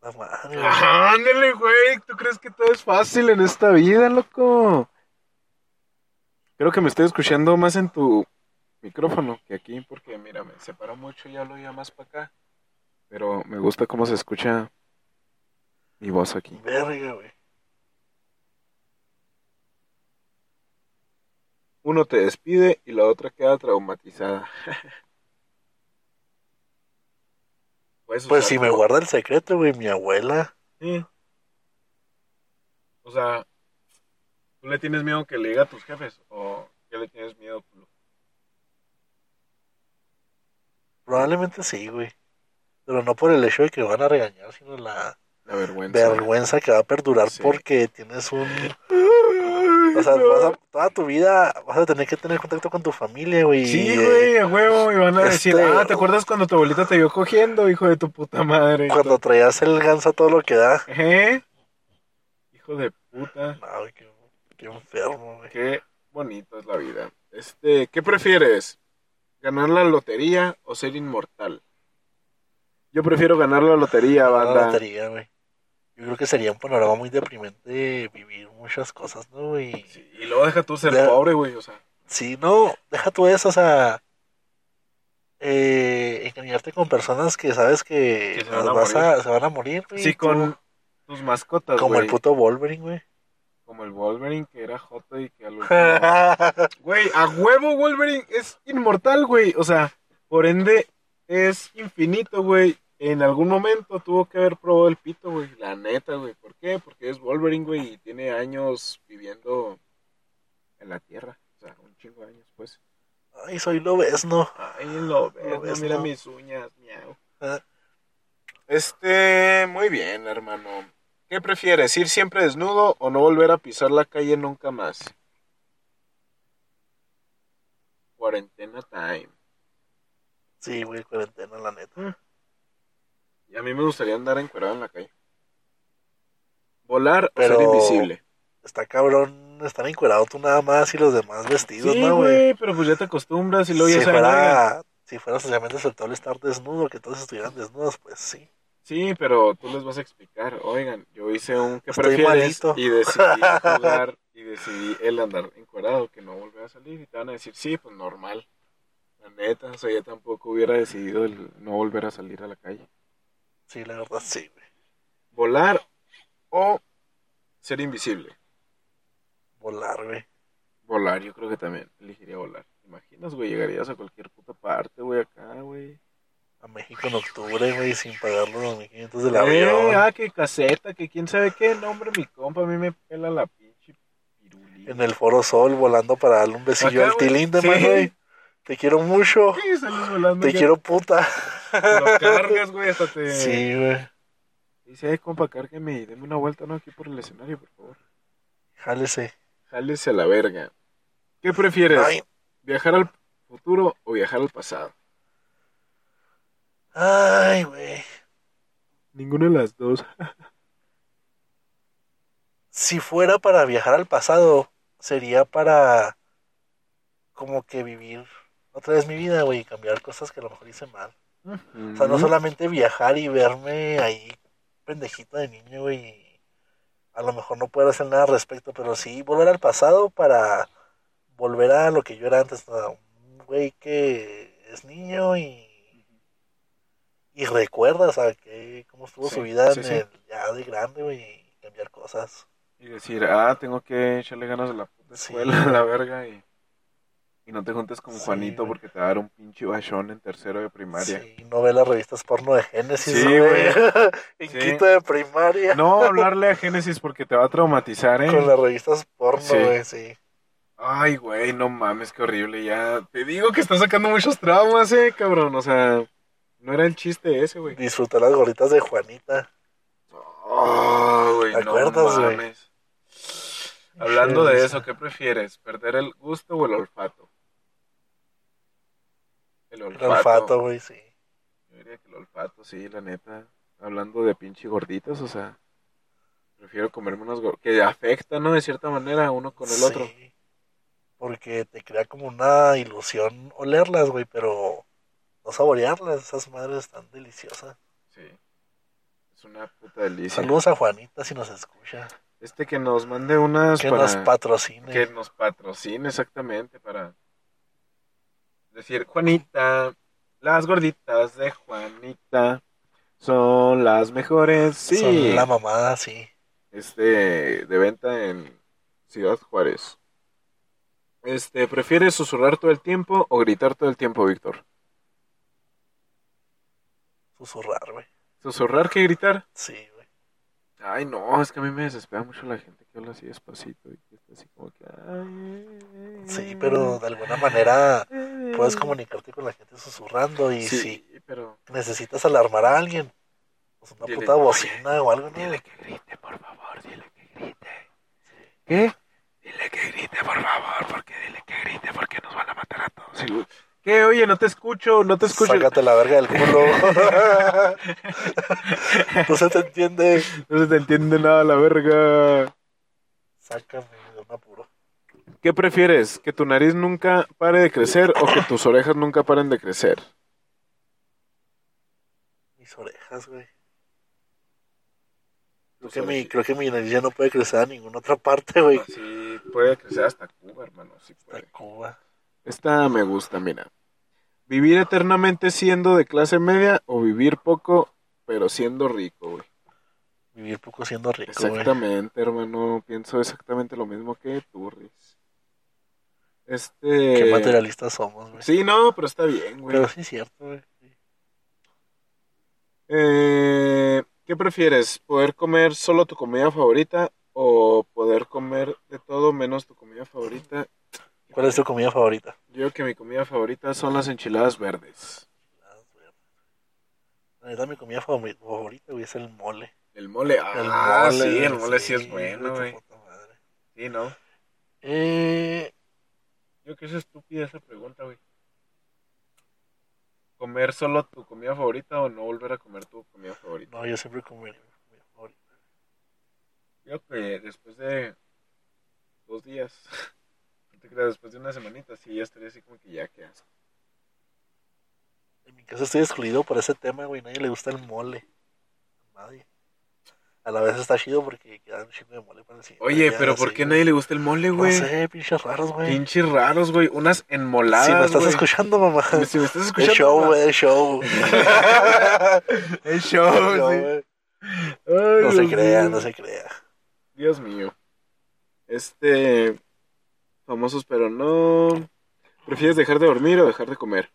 La madre. Ajá, Ándale, güey. ¿Tú crees que todo es fácil en esta vida, loco? Creo que me estoy escuchando más en tu micrófono que aquí, porque mira, me separo mucho y hablo ya más para acá. Pero me gusta cómo se escucha mi voz aquí. Verga, güey. Uno te despide y la otra queda traumatizada. <laughs> Pues usar si me guarda el secreto, güey, mi abuela. Sí. O sea, ¿tú le tienes miedo que le diga a tus jefes? ¿O qué le tienes miedo tú? Probablemente sí, güey. Pero no por el hecho de que van a regañar, sino la La vergüenza. vergüenza que va a perdurar Sí. porque tienes un... Ay, O sea, no. vas a- toda tu vida vas a tener que tener contacto con tu familia, güey. Sí, güey, a huevo. Y van a decir, Este- ah, ¿te acuerdas cuando tu abuelita te vio cogiendo, hijo de tu puta madre? Cuando traías el ganso a todo lo que da. ¿Eh? Hijo de puta. No, güey, qué, qué enfermo, güey. Qué bonito es la vida. Este, ¿qué prefieres? ¿Ganar la lotería o ser inmortal? Yo prefiero ganar la lotería, La banda. lotería, güey. Yo creo que sería un panorama muy deprimente vivir muchas cosas, ¿no, güey? Sí, y luego deja tú ser pobre, güey, o sea. Sí, no, deja tú eso, o sea, eh, engañarte con personas que sabes que, Que se van a vas morir. a- se van a morir, güey. Sí, con tus mascotas, Como el puto Wolverine, güey. Como el Wolverine, que era Joto y que al último... <laughs> Güey, a huevo Wolverine es inmortal, güey. O sea, por ende es infinito, güey. En algún momento tuvo que haber probado el pito, güey. La neta, güey. ¿Por qué? Porque es Wolverine, güey, y tiene años viviendo en la Tierra. O sea, un chingo de años, pues. Ay, soy lo ves, ¿no? Ay, lo ves, Lo no, ves, mira ¿no? mis uñas, miau. Ah. Este, muy bien, hermano. ¿Qué prefieres, ir siempre desnudo o no volver a pisar la calle nunca más? Cuarentena time. Sí, güey, cuarentena, la neta. Y a mí me gustaría andar encuerado en la calle. Volar Pero- o ser invisible. Está cabrón estar encuerado tú nada más y los demás vestidos, Sí, ¿no, güey? pero pues ya te acostumbras y luego ya Si se alarga. fuera, si fuera socialmente aceptable estar desnudo, que todos estuvieran desnudos, pues sí. Sí, pero tú les vas a explicar. Oigan, yo hice un que prefieres malito. y decidí <laughs> jugar y decidí el andar encuerado, que no volver a salir. Y te van a decir, sí, pues normal. La neta, o sea, yo tampoco hubiera decidido el no volver a salir a la calle. Sí, la verdad, sí, güey. Volar o ser invisible. Volar, güey. Volar, yo creo que también elegiría volar. ¿Te imaginas, güey? Llegarías a cualquier puta parte, güey, acá, güey. A México en octubre, güey, sin pagar los 2.500 del Eh, avión. ah, que caseta, que quién sabe qué. No, hombre, mi compa, a mí me pela la pinche pirulina. En el Foro Sol, volando para darle un besillo Acá, al tilín de Sí. güey. Te quiero mucho. Sí, sales volando. Te ya quiero puta. Lo cargas, güey, hasta te... Sí, güey. Dice, ay, compa, cárgueme y deme una vuelta, ¿no? Aquí por el escenario, por favor. Jálese. Jálese a la verga. ¿Qué prefieres? Ay, ¿Viajar al futuro o viajar al pasado? ay, güey. Ninguna de las dos. Si fuera para viajar al pasado, sería para como que vivir otra vez mi vida, güey, y cambiar cosas que a lo mejor hice mal. O sea, no solamente viajar y verme ahí pendejito de niño, güey, y a lo mejor no poder hacer nada al respecto, pero sí volver al pasado para volver a lo que yo era antes, ¿no? un güey que es niño y y recuerda, o sea, que cómo estuvo Sí, su vida sí, en sí. el- ya de grande, güey, y cambiar cosas. Y decir, ah, tengo que echarle ganas a la escuela, <laughs> a la verga, y, y no te juntes con Sí, Juanito güey. porque te va a dar un pinche bachón en tercero de primaria. Sí, no ve las revistas porno de Génesis, Sí, güey. güey. <laughs> en Sí. quinto de primaria. No hablarle a Génesis porque te va a traumatizar, ¿eh? Con las revistas porno, Sí. güey, sí. Ay, güey, no mames, qué horrible. Ya te digo que está sacando muchos traumas, eh, cabrón. O sea, no era el chiste ese, güey. Disfrutar las gorritas de Juanita. Oh, güey, ¿Te no acuerdas, güey? mames. Hablando de eso, ¿qué prefieres? ¿Perder el gusto o el olfato? El El olfato. güey, sí. Yo diría que el olfato, sí, la neta. Hablando de pinche gorditas, o sea, prefiero comerme unos gorditas. Que afecta, ¿no? De cierta manera, uno con el Sí, otro. Porque te crea como una ilusión olerlas, güey, pero no saborearlas. Esas madres están deliciosas. Sí. Es una puta delicia. Saludos a Juanita si nos escucha. Este que nos mande unas Que para... nos patrocine. que nos patrocine exactamente para decir Juanita, las gorditas de Juanita son las mejores. Sí. Son la mamada, sí. Este de venta en Ciudad Juárez. Este, ¿prefieres susurrar todo el tiempo o gritar todo el tiempo, Víctor? Susurrar, güey. ¿Susurrar que gritar? Sí. Ay, no, es que a mí me desespera mucho la gente que habla así despacito y que está así como que... ay, Sí, pero de alguna manera puedes comunicarte con la gente susurrando y Sí, si pero... necesitas alarmar a alguien, pues una Dile, puta bocina o algo, ¿no? Dile que grite, por favor, dile que grite. ¿Qué? Dile que grite, por favor, porque dile que grite, porque nos van a matar a todos. Y- ¿Qué? Oye, no te escucho, no te escucho. Sácate la verga del culo. <laughs> no se te entiende. No se te entiende nada la verga. Sácame de un apuro. ¿Qué prefieres? ¿Que tu nariz nunca pare de crecer o que tus orejas nunca paren de crecer? Mis orejas, güey. Creo que, mi, creo que mi nariz ya no puede crecer a ninguna otra parte, güey. Sí, puede crecer hasta Cuba, hermano. Sí Hasta puede. Cuba. Esta me gusta, mira. ¿Vivir eternamente siendo de clase media o vivir poco pero siendo rico, güey? Vivir poco siendo rico, güey. Exactamente, hermano. Pienso exactamente lo mismo que tú, Riz. Este. Qué materialistas somos, güey. Sí, no, pero está bien, güey. Pero sí es cierto, güey. Sí. Eh, ¿Qué prefieres? ¿Poder comer solo tu comida favorita o poder comer de todo menos tu comida favorita? ¿Cuál es tu comida favorita? Yo creo que mi comida favorita son las enchiladas verdes. La verdad, mi comida favori- favorita, güey, es el mole. El mole, ah, sí, el mole sí, es bueno, güey. Sí, ¿no? Eh, Yo que es estúpida esa pregunta, güey. ¿Comer solo tu comida favorita o no volver a comer tu comida favorita? no, yo siempre comería mi favorita. Yo que después de dos días, <laughs> te creas, después de una semanita, sí, ya estaría así como que ya, qué asco. En mi caso estoy excluido por ese tema, güey. Nadie le gusta el mole. Nadie. A la vez está chido porque queda un chingo de mole para el siguiente Oye, día, pero ¿por así, qué a nadie le gusta el mole, No güey? sé, pinches raros, güey. Pinches raros, güey. Unas enmoladas, Si me estás güey. escuchando, mamá. Si me estás escuchando. El show, güey, el show. <laughs> El show, El show, sí. güey. Ay, No se Dios crea, no se crea. Dios mío. Este. Famosos, pero no. ¿Prefieres dejar de dormir o dejar de comer?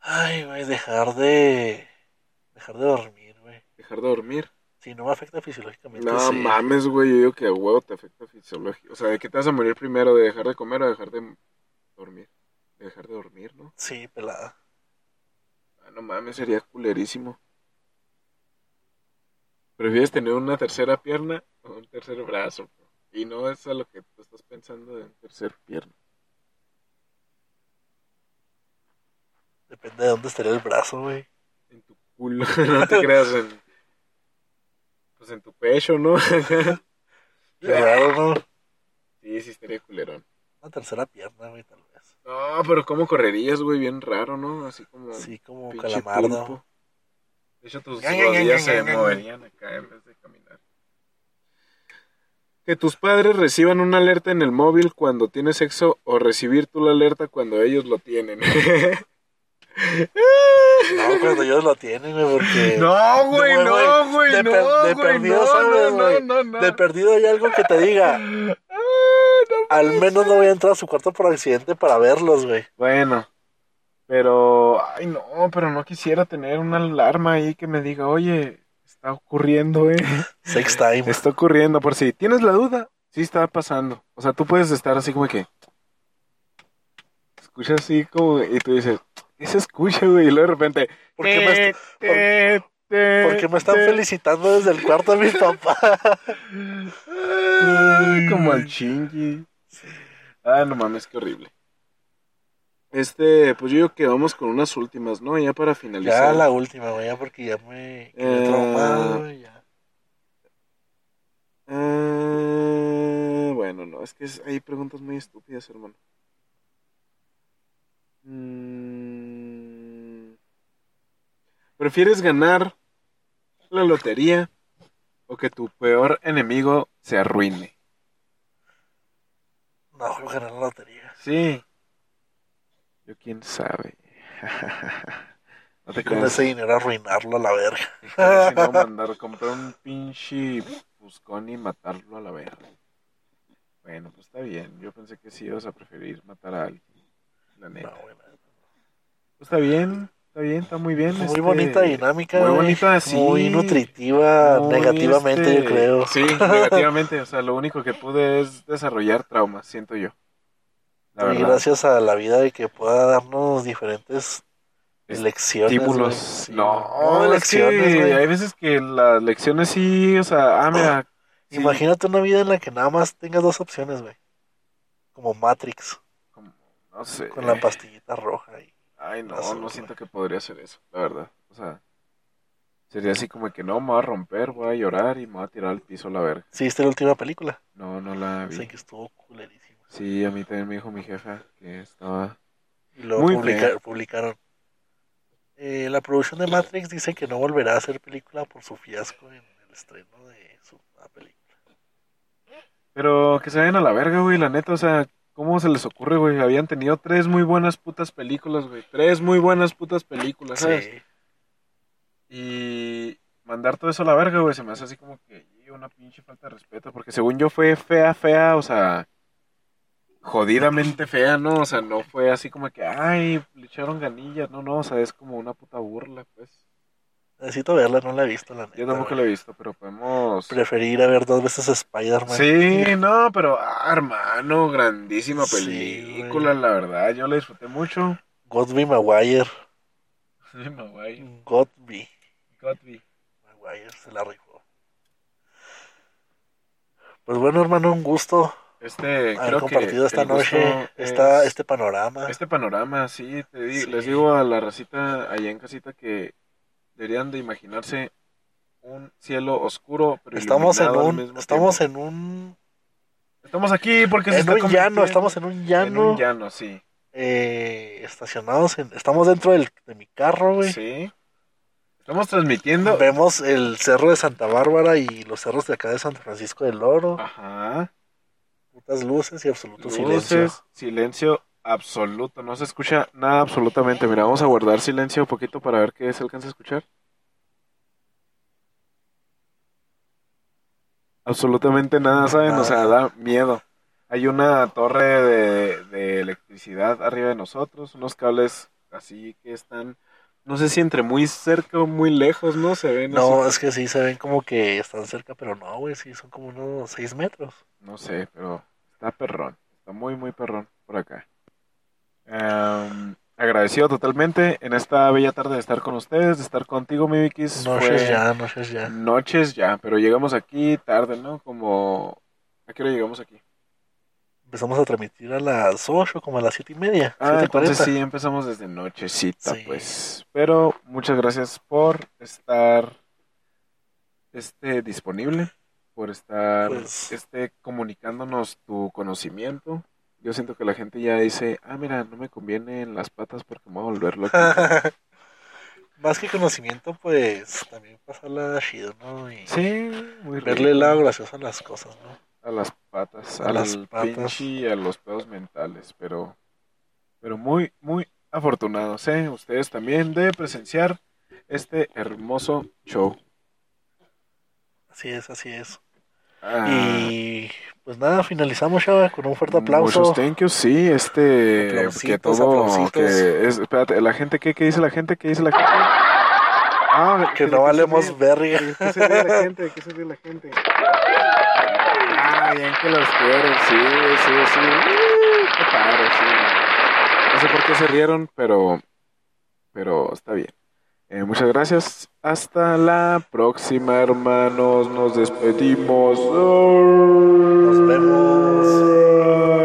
Ay, güey, dejar de. Dejar de dormir, güey. Dejar de dormir. Si no me afecta fisiológicamente. No sí. mames, güey. Yo digo que a huevo te afecta fisiológico. O sea, ¿de qué te vas a morir primero? ¿De dejar de comer o dejar de dormir? De dejar de dormir, ¿no? Sí, pelada. Ah, no mames, sería culerísimo. ¿Prefieres tener una tercera pierna o un tercer brazo? Y no es a lo que tú estás pensando de tercer pierna. Depende de dónde estaría el brazo, güey. En tu culo, <laughs> no te creas en. Pues en tu pecho, ¿no? <laughs> Raro, ¿no? sí, sí, estaría culerón. Una tercera pierna, güey, tal vez. No, pero ¿cómo correrías, güey? Bien raro, ¿no? Así como. Sí, como calamardo. pulpo. De hecho, tus rodillas se moverían acá en vez de caminar. Que tus padres reciban una alerta en el móvil cuando tienes sexo o recibir tú la alerta cuando ellos lo tienen. <laughs> No, cuando ellos lo tienen, güey, porque. No, güey, No, no, güey, güey, de no, per- de güey, perdido no, sabes, no, no, güey. no, no. De perdido hay algo que te diga. <laughs> Ah, no Al menos no voy a entrar a su cuarto por accidente para verlos, güey. Bueno, pero, ay, no, pero no quisiera tener una alarma ahí que me diga, oye, está ocurriendo, eh. <laughs> Sex time. Está ocurriendo, por si tienes la duda, sí está pasando. O sea, tú puedes estar así como que. Escuchas así como. Y tú dices, ¿qué se escucha, güey? Y luego de repente. ¿Por qué me, están felicitando desde el cuarto de mi <laughs> papá? Ay, como al chingy. Ah, no mames, qué horrible. Este, pues yo digo que vamos con unas últimas, ¿no? Ya para finalizar. Ya la última, güey, ya porque ya me quedé Eh, traumado. Ya. Ah, bueno, no, es que es- hay preguntas muy estúpidas, hermano. Mm, ¿Prefieres ganar la lotería o que tu peor enemigo se arruine? No, ganar la lotería. Sí. Yo quién sabe. <laughs> No te Con ese dinero arruinarlo a la verga. Si no, <laughs> mandar comprar un pinche buscón y matarlo a la verga. Bueno, pues está bien. Yo pensé que sí ibas a preferir matar a alguien. La neta. No. Pues está bien, está bien, está muy bien. Muy este, bonita dinámica, Muy bonita, sí. Muy nutritiva, muy, negativamente, este, yo creo. Sí, <laughs> negativamente. O sea, lo único que pude es desarrollar traumas, siento yo. La y verdad. gracias a la vida de que pueda darnos diferentes Es- lecciones. Estímulos. güey. Sí, no, lecciones, güey. hay veces que las lecciones sí, o sea, ah, mira. sí, Imagínate una vida en la que nada más tengas dos opciones, güey. Como Matrix, como, no sé. con la pastillita roja. Y... Ay, no, Azul, no siento que podría hacer eso, la verdad. O sea, sería así como que no, me voy a romper, voy a llorar y me voy a tirar al piso a la verga. ¿Sí viste la última película? No, no la vi. Dicen que estuvo culerísima. Sí, a mí también me dijo mi jefa que estaba... Y luego Muy publica- publicaron. Eh, la producción de Matrix dice que no volverá a hacer película por su fiasco en el estreno de su película. Pero que se vayan a la verga, güey, la neta, o sea, ¿cómo se les ocurre, güey? Habían tenido tres muy buenas putas películas, güey. Tres muy buenas putas películas, ¿sabes? Sí. Y mandar todo eso a la verga, güey, se me hace así como que una pinche falta de respeto, porque según yo fue fea, fea, o sea, jodidamente fea, ¿no? O sea, no fue así como que, ay, le echaron ganillas, no, no, o sea, es como una puta burla, pues. Necesito verla, no la he visto, la neta. Yo tampoco la he visto, pero podemos... Preferí ir a ver dos veces Spider-Man. Sí, no, pero, ah, hermano, grandísima película, la verdad, yo la disfruté mucho. Godby Maguire. <laughs> Sí, Maguire. Godby Godby. Mayer se la rifó. Pues bueno, hermano, un gusto Este, creo compartido que esta noche esta, es- este panorama. Este panorama, sí, te di- Sí. les digo a la racita allá en casita que deberían de imaginarse un cielo oscuro, pero Estamos en un, estamos tiempo. en un, Estamos aquí porque se en está un llano, estamos en un en llano, un llano, sí. eh, estacionados, en, estamos dentro del, de mi carro, güey. Sí. Estamos transmitiendo. Vemos el cerro de Santa Bárbara y los cerros de acá de San Francisco del Oro. Ajá. Putas luces y absoluto Luces, silencio. silencio absoluto. No se escucha nada absolutamente. Mira, vamos a guardar silencio un poquito para ver qué se alcanza a escuchar. Absolutamente nada, ¿saben? O sea, da miedo. Hay una torre de, de electricidad arriba de nosotros, unos cables así que están, no sé si entre muy cerca o muy lejos, ¿no? Se ven No, así. es que sí se ven como que están cerca, pero no, güey, sí, son como unos 6 metros. No sé, pero está perrón. Está muy, muy perrón por acá. Em, agradecido totalmente en esta bella tarde de estar con ustedes, de estar contigo, mi Vikis. Noches Fue ya, noches ya. Noches ya, pero llegamos aquí tarde, ¿no? Como... ¿A qué hora llegamos aquí? Empezamos a transmitir a las 8, como a las 7 y media. Ah, 7:40. entonces sí, empezamos desde nochecita, Sí. pues. Pero muchas gracias por estar este, disponible, por estar Pues- este, comunicándonos tu conocimiento. Yo siento que la gente ya dice, ah, mira, no me conviene en las patas porque me voy a volver loco. <laughs> Más que conocimiento, pues también pasarla chido, ¿no? Y sí, muy rico. verle el lado gracioso a las cosas, ¿no? A las patas, A al las patas. pinche y a los pedos mentales, pero, pero muy, muy afortunados, ¿eh? Ustedes también de presenciar este hermoso show. Así es, así es. Ah, Y pues nada, finalizamos, Chava, con un fuerte aplauso. Muchos thank yous, sí, este, que todo, que es, espérate, la gente, ¿qué, qué dice la gente? ¿Qué dice la gente? Ah, Que ¿de no valemos verga. ¿De ¿Qué se ríe la gente? ¿De qué se ríe la gente? Bien que los quieren, sí, sí, sí. Uh, qué padre, sí. No sé por qué se rieron, pero, pero está bien. Eh, muchas gracias. Hasta la próxima, hermanos. Nos despedimos. Nos vemos.